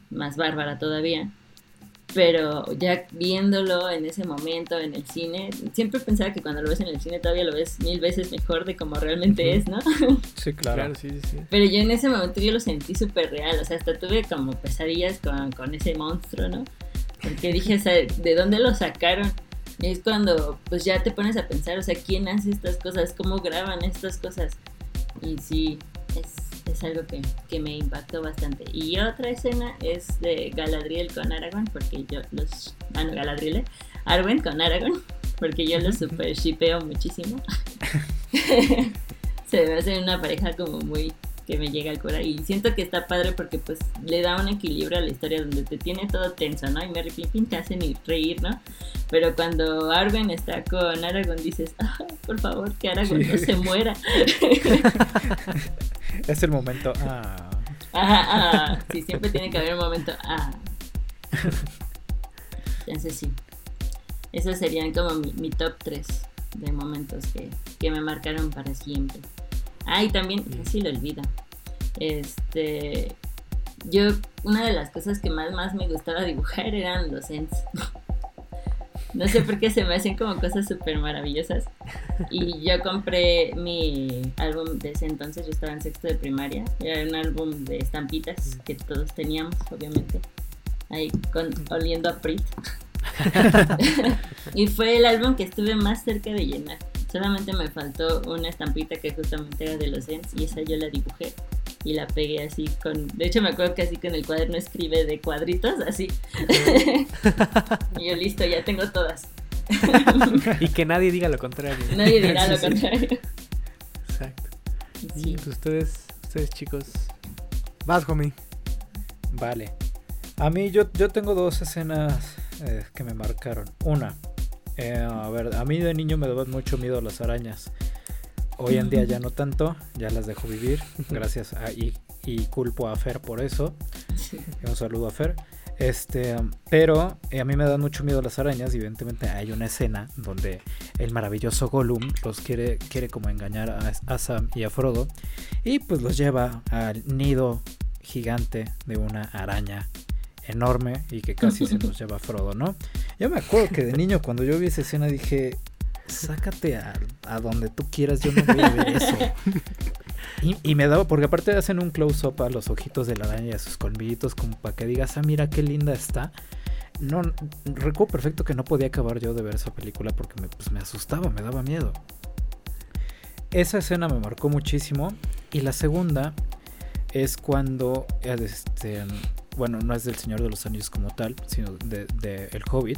más bárbara todavía. Pero ya viéndolo en ese momento en el cine, siempre pensaba que cuando lo ves en el cine todavía lo ves mil veces mejor de como realmente es, ¿no? [laughs] Sí, claro. claro sí, sí. Pero yo en ese momento yo lo sentí súper real, o sea, hasta tuve como pesadillas con, con ese monstruo, ¿no? Porque dije, o sea, ¿de dónde lo sacaron? Y es cuando pues ya te pones a pensar, o sea, ¿quién hace estas cosas? ¿Cómo graban estas cosas? Y sí, es es algo que, que, me impactó bastante. Y otra escena es de Galadriel con Aragorn, porque yo los... Ah, no, Galadriel, ¿eh? Arwen con Aragorn, porque yo los super shipeo muchísimo. [laughs] Se me hace una pareja como muy que me llega al cora y siento que está padre porque pues le da un equilibrio a la historia donde te tiene todo tenso, ¿no? Y Merry Pippin te hacen reír, ¿no? Pero cuando Arwen está con Aragorn dices, ah, por favor, que Aragorn sí. no se muera. [laughs] es el momento, ah. Ajá, ah. Sí, siempre tiene que haber un momento, ah. Entonces sí. Esos serían como mi, mi top 3 de momentos que, que me marcaron para siempre. Ah, y también, casi lo olvido. Este. Yo, una de las cosas que más, más me gustaba dibujar eran los ends. [laughs] No sé por qué se me hacen como cosas súper maravillosas. Y yo compré mi álbum de ese entonces, yo estaba en sexto de primaria. Era un álbum de estampitas que todos teníamos, obviamente. Ahí con, oliendo a Prit. [laughs] y fue el álbum que estuve más cerca de llenar. Solamente me faltó una estampita que justamente era de los Ents y esa yo la dibujé y la pegué así con... De hecho me acuerdo que así con el cuaderno escribe de cuadritos, así. [laughs] y yo listo, ya tengo todas. y que nadie diga lo contrario. Nadie dirá sí, lo sí. contrario. Exacto. Sí. Pues ustedes, ustedes chicos. Vas, homie. Vale. A mí yo, yo tengo dos escenas eh, que me marcaron. Una, eh, a ver, a mí de niño me daban mucho miedo las arañas. Hoy en día ya no tanto, ya las dejo vivir, [laughs] gracias a... Y, y culpo a Fer por eso. Un saludo a Fer. Este, pero eh, a mí me dan mucho miedo las arañas y evidentemente hay una escena donde el maravilloso Gollum los quiere, quiere como engañar a, a Sam y a Frodo y pues los lleva al nido gigante de una araña enorme y que casi se [laughs] los lleva a Frodo, ¿no? Yo me acuerdo que de niño cuando yo vi esa escena dije, sácate a, a donde tú quieras, yo no voy a ver eso. [laughs] Y, y me daba, porque aparte hacen un close-up a los ojitos de la araña y a sus colmillitos como para que digas, ah, mira qué linda está. No, recuerdo perfecto que no podía acabar yo de ver esa película porque me, pues, me asustaba, me daba miedo. Esa escena me marcó muchísimo. Y la segunda es cuando, este, bueno, no es del Señor de los Anillos como tal, sino de, de El Hobbit.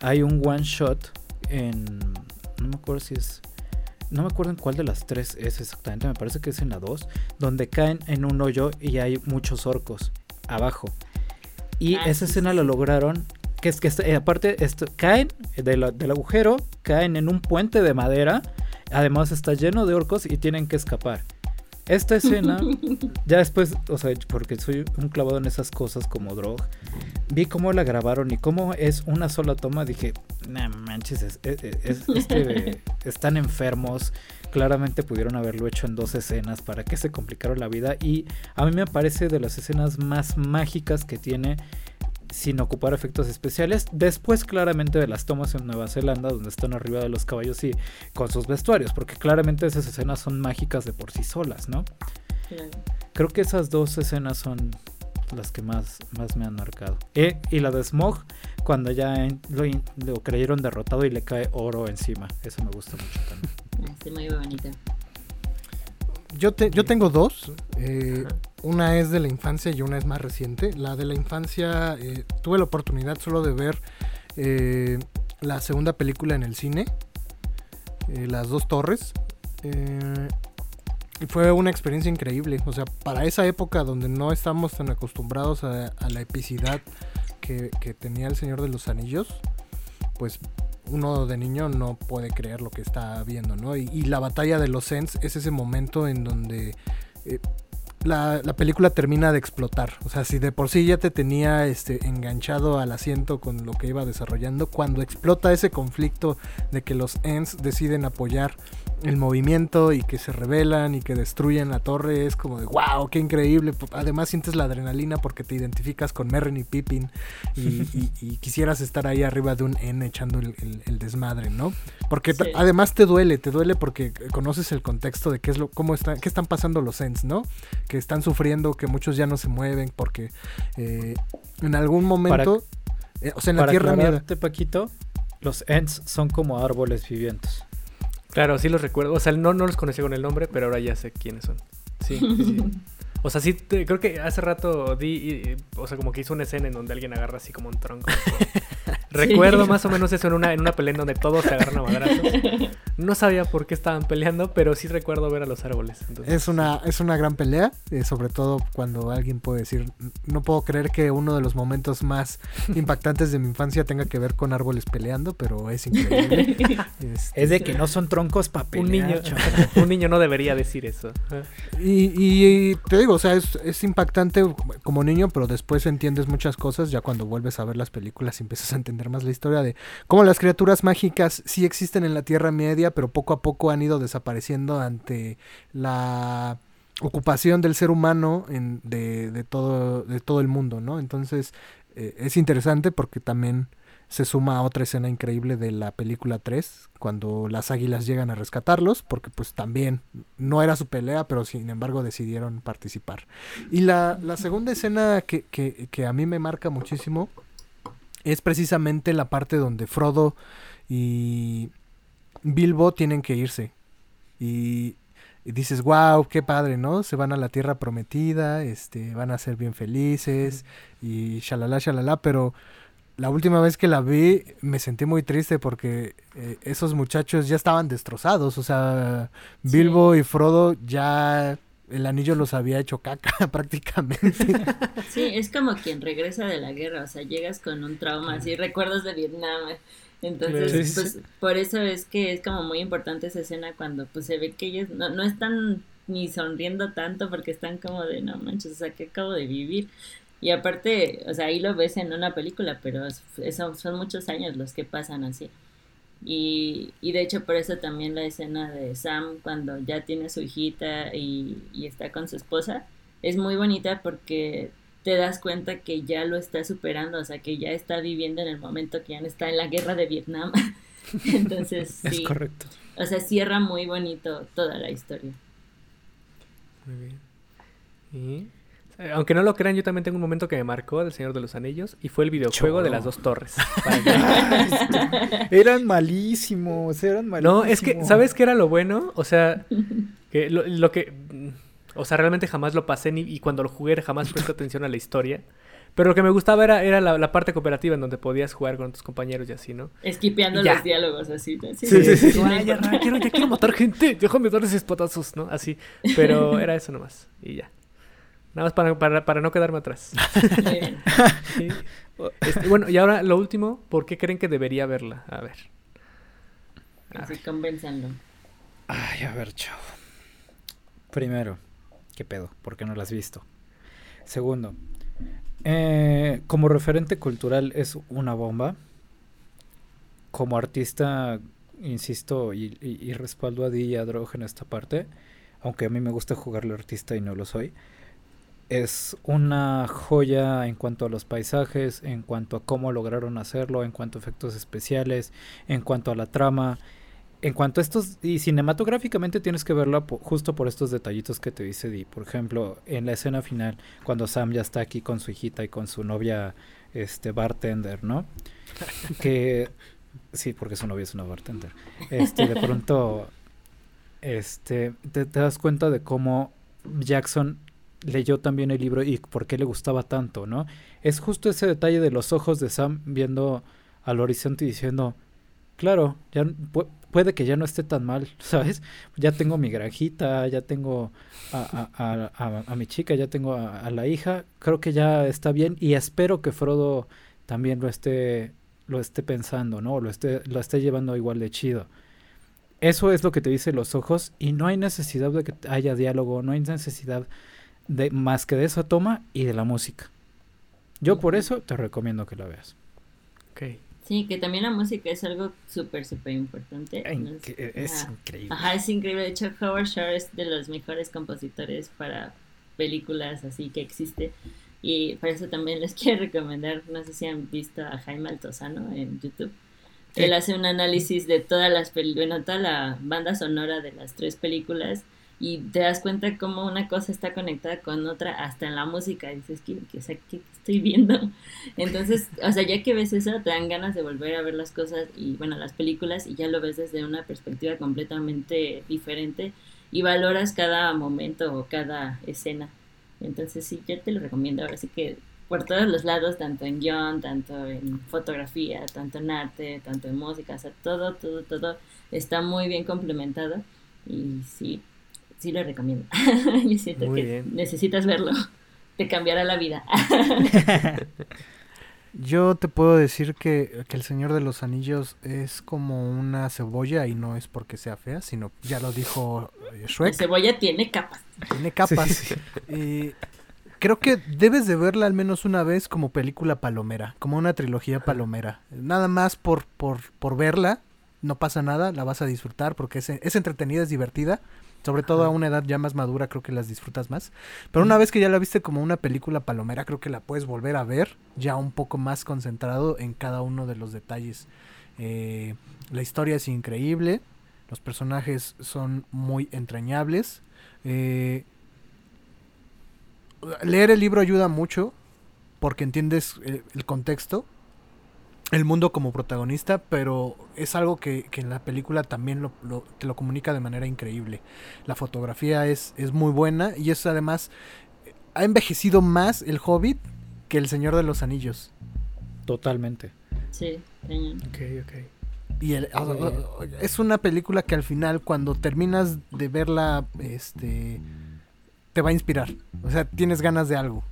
Hay un one shot en, no me acuerdo si es no me acuerdo en cuál de las tres es exactamente, me parece que es en la 2, donde caen en un hoyo y hay muchos orcos abajo. Y Ah, esa sí, escena la lograron, que es que eh, aparte esto, caen de la- del agujero, caen en un puente de madera, además está lleno de orcos y tienen que escapar. Esta [laughs] escena, ya después, o sea, porque soy un clavado en esas cosas como Drog, vi cómo la grabaron y cómo es una sola toma, dije, nah manches, es- es- es- este, [laughs] están enfermos, claramente pudieron haberlo hecho en dos escenas, ¿para qué se complicaron la vida? Y a mí me parece de las escenas más mágicas que tiene sin ocupar efectos especiales. Después claramente de las tomas en Nueva Zelanda, donde están arriba de los caballos y con sus vestuarios, porque claramente esas escenas son mágicas de por sí solas, ¿no? Claro. Creo que esas dos escenas son las que más, más me han marcado. Eh, y la de Smog, cuando ya en- lo, creyeron derrotado y le cae oro encima. Eso me gusta mucho también. Sí, muy bonito. Yo, te- yo tengo dos. eh, una es de la infancia y una es más reciente. La de la infancia eh, tuve la oportunidad solo de ver eh, la segunda película en el cine. eh, las dos torres. y fue una experiencia increíble. O sea, para esa época donde no estamos tan acostumbrados a, la epicidad que, tenía el Señor de los Anillos, pues uno de niño no puede creer lo que está viendo, ¿no? Y, la batalla de los Ents es ese momento en donde la, la película termina de explotar. O sea, si de por sí ya te tenía este, enganchado al asiento con lo que iba desarrollando, cuando explota ese conflicto de que los Ents deciden apoyar el movimiento y que se rebelan y que destruyen la torre, es como de wow, qué increíble. Además sientes la adrenalina porque te identificas con Merrin y Pippin y, y- [laughs] y quisieras estar ahí arriba de un N echando el, el- el desmadre, ¿no? Porque Sí. además te duele, te duele porque conoces el contexto de qué es lo, cómo está, qué están pasando los Ents, ¿no? Que están sufriendo, que muchos ya no se mueven porque eh, en algún momento, eh, o sea, en la Para Tierra aclararte, Paquito, los Ents son como árboles vivientes. Claro, sí los recuerdo. O sea, no, no los conocía con el nombre, pero ahora ya sé quiénes son. Sí, [laughs] sí, sí. O sea, sí, te- creo que hace rato di, y- o sea, como que hizo una escena en donde alguien agarra así como un tronco. [laughs] Recuerdo más o menos eso en una, en una pelea en donde todos se agarran a madrazos. [laughs] No sabía por qué estaban peleando, pero sí recuerdo ver a los árboles. Entonces, Es una, es una gran pelea, eh, sobre todo cuando alguien puede decir, no puedo creer que uno de los momentos más [laughs] impactantes de mi infancia tenga que ver con árboles peleando, pero es increíble. [laughs] Este, Es de que no son troncos para un niño, un niño no debería decir eso. y, y te digo, o sea, es, es impactante como niño, pero después entiendes muchas cosas ya cuando vuelves a ver las películas y empiezas a entender más la historia de cómo las criaturas mágicas sí existen en la Tierra Media, pero poco a poco han ido desapareciendo ante la ocupación del ser humano en, de, de todo, de todo el mundo, ¿no? Entonces eh, es interesante porque también se suma a otra escena increíble de la película 3, cuando las águilas llegan a rescatarlos, porque pues también no era su pelea, pero sin embargo decidieron participar. Y la, segunda escena que, que a mí me marca muchísimo es precisamente la parte donde Frodo y Bilbo tienen que irse. Y, y dices, wow, qué padre, ¿no? Se van a la tierra prometida, este, van a ser bien felices y shalala, shalala, pero la última vez que la vi me sentí muy triste porque eh, esos muchachos ya estaban destrozados, o sea, Bilbo y Frodo ya el anillo los había hecho caca [laughs] prácticamente. [laughs] Sí, es como quien regresa de la guerra, o sea, llegas con un trauma, así recuerdos de Vietnam. Entonces, Sí, sí, pues por eso es que es como muy importante esa escena cuando pues se ve que ellos no, no están ni sonriendo tanto porque están como de, no manches, o sea, que acabo de vivir. Y aparte, o sea, ahí lo ves en una película, pero eso, son muchos años los que pasan así. Y, y, de hecho por eso también la escena de Sam cuando ya tiene su hijita y, y, está con su esposa es muy bonita porque te das cuenta que ya lo está superando, o sea, que ya está viviendo en el momento que ya no está en la guerra de Vietnam. [laughs] Entonces, sí. Es correcto. O sea, cierra muy bonito toda la historia. Muy bien. Y aunque no lo crean, yo también tengo un momento que me marcó del Señor de los Anillos y fue el videojuego de las dos torres. [laughs] [laughs] eran malísimos, eran malísimos. No, es que, ¿sabes qué era lo bueno? O sea, [laughs] que lo, que... O sea, realmente jamás lo pasé ni, y cuando lo jugué jamás presté atención a la historia. Pero lo que me gustaba era, era la, parte cooperativa en donde podías jugar con tus compañeros y así, ¿no? Esquipeando los diálogos así. Sí, sí, sí. ya, quiero, ya quiero matar gente, déjame darles espatazos, ¿no? Así. Pero era eso nomás. Y ya. Nada más para, para, para no quedarme atrás. [laughs] Este, bueno, y ahora lo último, ¿por qué creen que debería verla? A ver. Así. Ay, a ver, chao. Primero, ¿qué pedo? ¿Por qué no la has visto? Segundo, eh, como referente cultural es una bomba. Como artista, insisto, y, y, respaldo a Di y a Drog en esta parte, aunque a mí me gusta jugarle artista y no lo soy es una joya en cuanto a los paisajes, en cuanto a cómo lograron hacerlo, en cuanto a efectos especiales, en cuanto a la trama, en cuanto a estos, y cinematográficamente tienes que verla justo por estos detallitos que te dice Di. Por ejemplo, en la escena final, cuando Sam ya está aquí con su hijita y con su novia, este, bartender, ¿no? [laughs] que, sí, porque su novia es una bartender. Este, de pronto, este, te das cuenta de cómo Jackson leyó también el libro y por qué le gustaba tanto, ¿no? Es justo ese detalle de los ojos de Sam viendo al horizonte y diciendo, claro, ya puede que ya no esté tan mal, [laughs] ¿sabes? Ya tengo mi granjita, ya tengo a, a, a, mi chica, ya tengo a, la hija, creo que ya está bien y espero que Frodo también lo esté, lo esté pensando, ¿no? Lo esté, lo esté llevando igual de chido. Eso es lo que te dice los ojos y no hay necesidad de que haya diálogo, no hay necesidad de, más que de esa toma y de la música. Yo por eso te recomiendo que la veas. Okay. Sí, que también la música es algo súper, súper importante. es, increíble. Ajá, es increíble. De hecho, Howard Shore es de los mejores compositores para películas así que existe. Y por eso también les [laughs] quiero recomendar, no sé si han visto a Jaime Altozano en YouTube. Él hace un análisis de todas las películas, bueno, toda la banda sonora de las tres películas y te das cuenta cómo una cosa está conectada con otra hasta en la música. dices, ¿qué, qué, estoy viendo? [laughs] Entonces, o sea, ya que ves eso, te dan ganas de volver a ver las cosas y, bueno, las películas y ya lo ves desde una perspectiva completamente diferente y valoras cada momento o cada escena. Entonces, sí, yo te lo recomiendo. Ahora sí que por todos los lados, tanto en guion, tanto en fotografía, tanto en arte, tanto en música, o sea, todo, todo, todo está muy bien complementado. Y sí, sí lo recomiendo. [laughs] Yo siento que necesitas verlo. Te cambiará la vida. [laughs] Yo te puedo decir que, El Señor de los Anillos es como una cebolla y no es porque sea fea, sino ya lo dijo eh, Shrek. La cebolla tiene capas. Tiene capas. [laughs] Y creo que debes de verla al menos una vez como película palomera, como una trilogía palomera. Nada más por, por, por verla, no pasa nada, la vas a disfrutar porque es, es entretenida, es divertida sobre todo a una edad ya más madura creo que las disfrutas más. Pero una vez que ya la viste como una película palomera, creo que la puedes volver a ver ya un poco más concentrado en cada uno de los detalles. Eh, la historia es increíble, los personajes son muy entrañables. Eh, leer el libro ayuda mucho porque entiendes el contexto el mundo como protagonista, pero es algo que, en la película también lo, te lo comunica de manera increíble. La fotografía es, es muy buena y es además, ha envejecido más el Hobbit que el Señor de los Anillos. Totalmente. Sí, ok, ok. Y el, ah, es una película que al final, cuando terminas de verla, este te va a inspirar. O sea, tienes ganas de algo.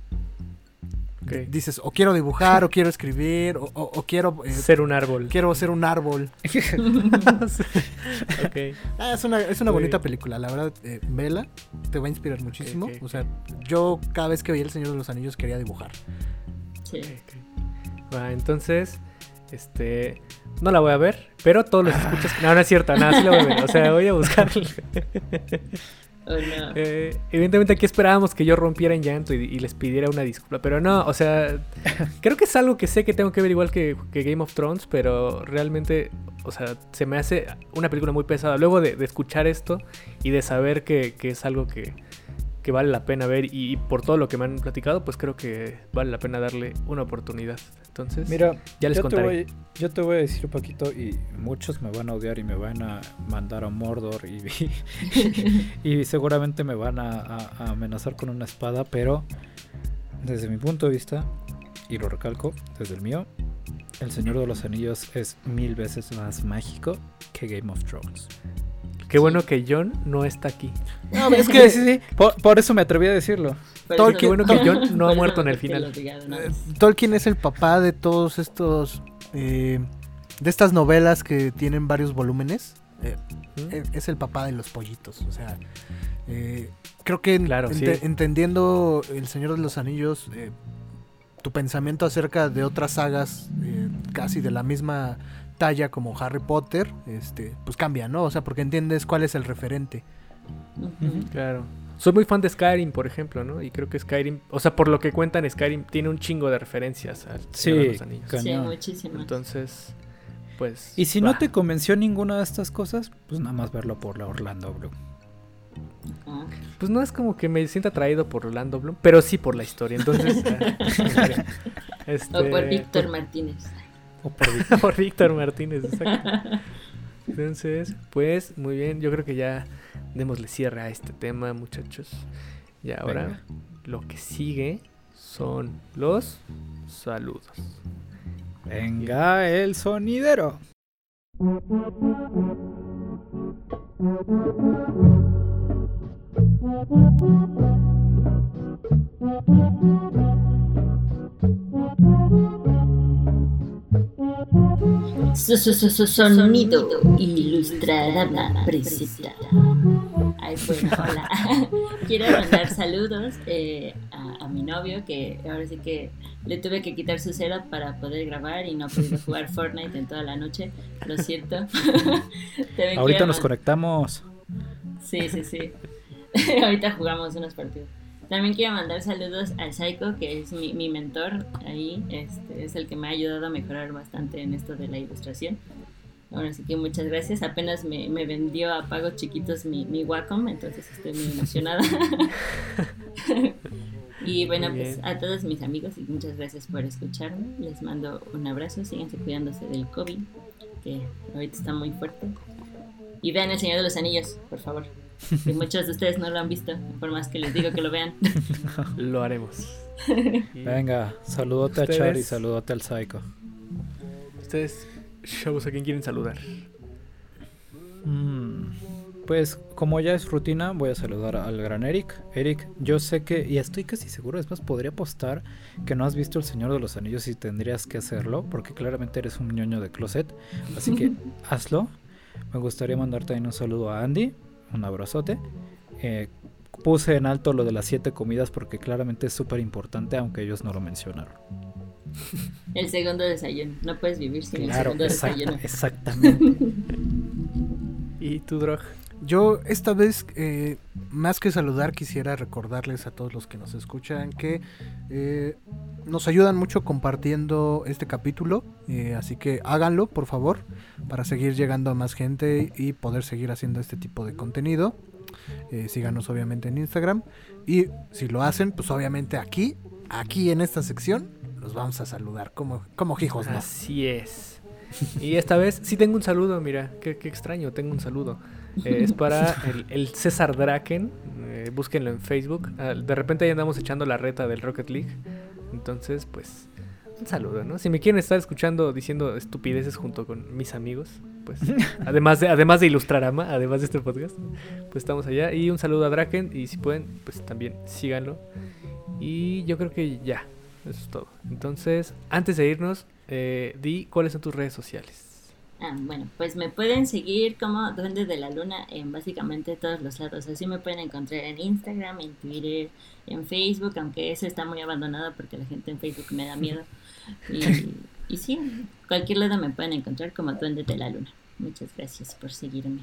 Dices, o quiero dibujar, o quiero escribir, o, o- o quiero, eh, Ser un árbol. quiero ser un árbol. [laughs] ok. [laughs] Ah, es una, es una bonita película, la verdad, eh, vela, te va a inspirar muchísimo. O sea, yo cada vez que veía El Señor de los Anillos quería dibujar. Sí. ok. Va, entonces, este. No la voy a ver, pero todos los escuchas. No, no es cierto, nada, sí la voy a ver. O sea, voy a buscar. [laughs] ¿O no? Eh, evidentemente aquí esperábamos que yo rompiera en llanto y, y les pidiera una disculpa, pero no, o sea, [laughs] creo que es algo que sé que tengo que ver igual que, que Game of Thrones, pero realmente, o sea, se me hace una película muy pesada. Luego de, de escuchar esto y de saber que, que es algo que, que vale la pena ver y, y por todo lo que me han platicado, pues creo que vale la pena darle una oportunidad. Entonces, Mira, ya les yo, te voy, yo te voy a decir un poquito y muchos me van a odiar y me van a mandar a Mordor y, [laughs] y seguramente me van a, a- a amenazar con una espada, pero desde mi punto de vista, y lo recalco, desde el mío, El Señor de los Anillos es mil veces más mágico que Game of Thrones. Qué bueno que John no está aquí. No, [laughs] es que sí, sí, por, por eso me atreví a decirlo. Eso- qué bueno que John no ha muerto en el final. Eh. Tolkien es el papá de todos estos. eh, de estas novelas que tienen varios volúmenes. Eh, es el papá de los pollitos. O sea, eh, creo que Claro, sí. entendiendo El Señor de los Anillos, eh, tu pensamiento acerca de otras sagas eh, casi de la misma talla como Harry Potter, este, pues cambia, ¿no? O sea, porque entiendes cuál es el referente. Claro. Soy muy fan de Skyrim, por ejemplo, ¿no? Y creo que Skyrim, o sea, por lo que cuentan, Skyrim tiene un chingo de referencias al de Sí, los Anillos. Sí, Cañón. muchísimo. Entonces, pues. Y si no te convenció ninguna de estas cosas, pues nada más verlo por la Orlando Bloom. Ah, Pues no es como que me sienta atraído por Orlando Bloom, pero sí por la historia. Entonces. [laughs] este, O por Víctor Martínez. O por [laughs] por Víctor Martínez, exacto. Entonces, pues muy bien, yo creo que ya démosle cierre a este tema, muchachos. Y ahora Venga. lo que sigue son los saludos. Venga el sonidero. Sonido Ilustradama presenta. Ay, bueno, [laughs] hola. [laughs] Quiero mandar saludos eh, a, a mi novio que ahora sí que le tuve que quitar su cera para poder grabar y no podido jugar Fortnite en toda la noche. Lo siento. [laughs] Ahorita nos conectamos. Sí, sí, sí. Ahorita jugamos unos partidos. También quiero mandar saludos al Psycho, que es mi, mi mentor ahí. Este, es el que me ha ayudado a mejorar bastante en esto de la ilustración. Ahora sí que muchas gracias. Apenas me, me vendió a pagos chiquitos mi, mi Wacom, entonces estoy muy emocionada. [laughs] y bueno, pues a todos mis amigos y muchas gracias por escucharme. Les mando un abrazo. Síganse cuidándose del COVID, que ahorita está muy fuerte. Y vean El Señor de los Anillos, por favor. Y muchos de ustedes no lo han visto, por más que les digo que lo vean. [laughs] Lo haremos. [laughs] Venga, saludote a Char y saludote al Psycho. Ustedes, chavos, ¿a quién quieren saludar? Mm, Pues como ya es rutina, voy a saludar al gran Eric. Eric, yo sé que, y estoy casi seguro, es más, podría apostar que no has visto El Señor de los Anillos y tendrías que hacerlo, porque claramente eres un ñoño de closet. Así que [laughs] hazlo. Me gustaría mandar también un saludo a Andy, un abrazote. Eh, puse en alto lo de las siete comidas porque claramente es súper importante, aunque ellos no lo mencionaron. El segundo desayuno. No puedes vivir sin Claro, el segundo exacta- desayuno. exactamente. [laughs] ¿Y tú, Drog? Yo esta vez, eh, más que saludar, quisiera recordarles a todos los que nos escuchan que eh, nos ayudan mucho compartiendo este capítulo, eh, así que háganlo, por favor, para seguir llegando a más gente y poder seguir haciendo este tipo de contenido. Eh, síganos obviamente en Instagram y si lo hacen, pues obviamente aquí, aquí en esta sección, los vamos a saludar como, como hijos, ¿no? Así es. Y esta vez sí tengo un saludo, mira, qué, qué extraño, tengo un saludo. Eh, es para el, el César Draken, eh, búsquenlo en Facebook. Ah, de repente ahí andamos echando la reta del Rocket League. Entonces, pues, un saludo, ¿no? Si me quieren estar escuchando diciendo estupideces junto con mis amigos, pues, [laughs] además de, además de Ilustrarama, además de este podcast, pues estamos allá. Y un saludo a Draken, y si pueden, pues también síganlo. Y yo creo que ya. Eso es todo. Entonces, antes de irnos, eh, di cuáles son tus redes sociales. Ah, bueno, pues me pueden seguir como Duende de la Luna en básicamente todos los lados. Así me pueden encontrar en Instagram, en Twitter, en Facebook, aunque eso está muy abandonado porque la gente en Facebook me da miedo. [laughs] Y, y sí, cualquier lado me pueden encontrar como Duende de la Luna. Muchas gracias por seguirme.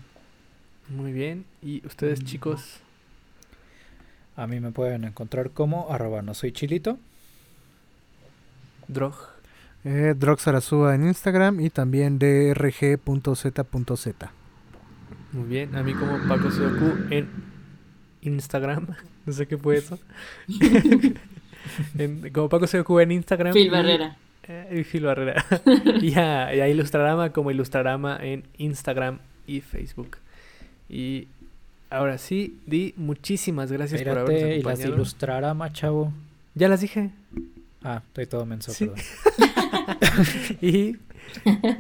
Muy bien. ¿Y ustedes, Mm. chicos? A mí me pueden encontrar como arroba no soy chilito. Drog. Eh, Droxarazúa en Instagram y también drg.z.z. Muy bien. A mí como Paco Sioku en Instagram. [laughs] No sé qué fue eso. [laughs] En- como Paco Sioku en Instagram. Phil y- Barrera. Eh, y Phil Barrera. [laughs] y, a, y a Ilustrarama como Ilustrarama en Instagram y Facebook. Y ahora sí, Di, muchísimas gracias por habernos Espérate, y las acompañado. ilustrarama, chavo. Ya las dije. Ah, estoy todo menso, Sí. perdón. [laughs] y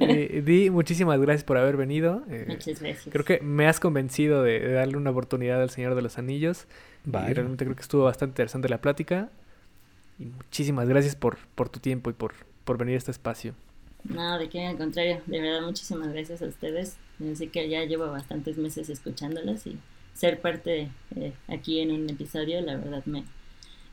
eh, Di, muchísimas gracias por haber venido. Eh, Muchas gracias. creo que me has convencido de, de darle una oportunidad al Señor de los Anillos. Y realmente creo que estuvo bastante interesante la plática. Y muchísimas gracias por, por tu tiempo y por, por venir a este espacio. No, de qué, al contrario, de verdad muchísimas gracias a ustedes. Así que ya llevo bastantes meses escuchándolos y ser parte eh, aquí en un episodio, la verdad me,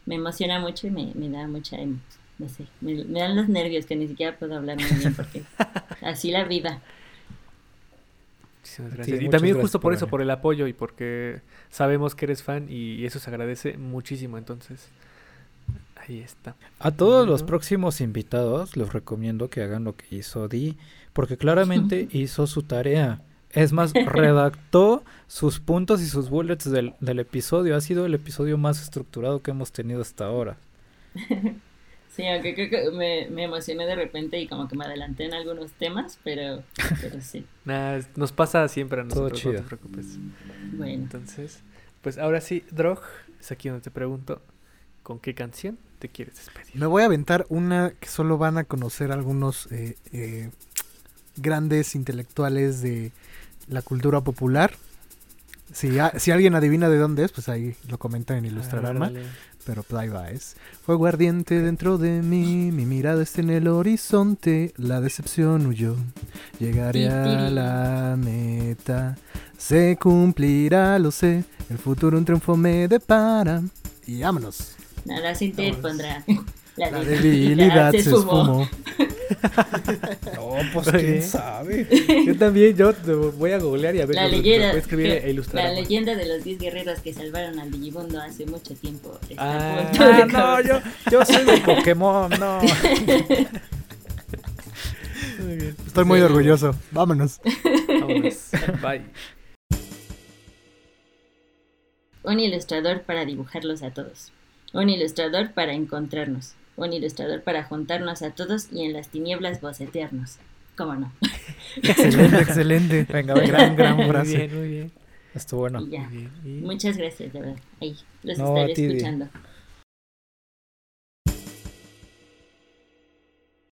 me emociona mucho y me, me da mucha, em- no sé, me, me dan los nervios que ni siquiera puedo hablar muy bien porque [laughs] así la vida. Muchísimas gracias. y también gracias justo por por eso, venir. por el apoyo y porque sabemos que eres fan y eso se agradece muchísimo. Entonces, ahí está. A todos los próximos invitados les recomiendo que hagan lo que hizo Di, porque claramente [laughs] hizo su tarea. Es más, redactó sus puntos y sus bullets del, del episodio. Ha sido el episodio más estructurado que hemos tenido hasta ahora. [laughs] Sí, aunque creo que me, me emocioné de repente y como que me adelanté en algunos temas, pero, pero sí, [laughs] Nada, es- nos pasa siempre a Todo nosotros, no te preocupes. bueno. Entonces, pues ahora sí, Drog, es aquí donde te pregunto, ¿con qué canción te quieres despedir? Me voy a aventar una que solo van a conocer algunos eh, eh, grandes intelectuales de la cultura popular. Si, a- si alguien adivina de dónde es, pues ahí lo comenta en Ilustrarama. Ah. Pero pues ahí va, es Fuego ardiente dentro de mí, mi mirada está en el horizonte, la decepción huyó. Llegaré a la meta, se cumplirá, lo sé, el futuro un triunfo me depara. Y vámonos. Nada sin te Vámonos. La, La debilidad se esfumó. [laughs] No, pues quién sabe. Yo también, yo voy a googlear y a ver La si lo- leyenda, escribir que- e ilustrar. la leyenda de los 10 guerreros que salvaron al Digimundo hace mucho tiempo. está Ah. a punto de Ah, no, yo, yo soy de Pokémon, no. [laughs] Muy. Estoy muy Sí. orgulloso. Vámonos. Vámonos. [laughs] Bye. Un ilustrador para dibujarlos a todos. Un ilustrador para encontrarnos. Un ilustrador para juntarnos a todos y en las tinieblas bocetearnos. ¿Cómo no? [laughs] Excelente, excelente. Venga, venga. Gran, gran [laughs] Muy frase. bien, muy bien. Estuvo bueno. Y ya. Muy bien. Y- Muchas gracias, de verdad. Ahí, los No, estaré escuchando.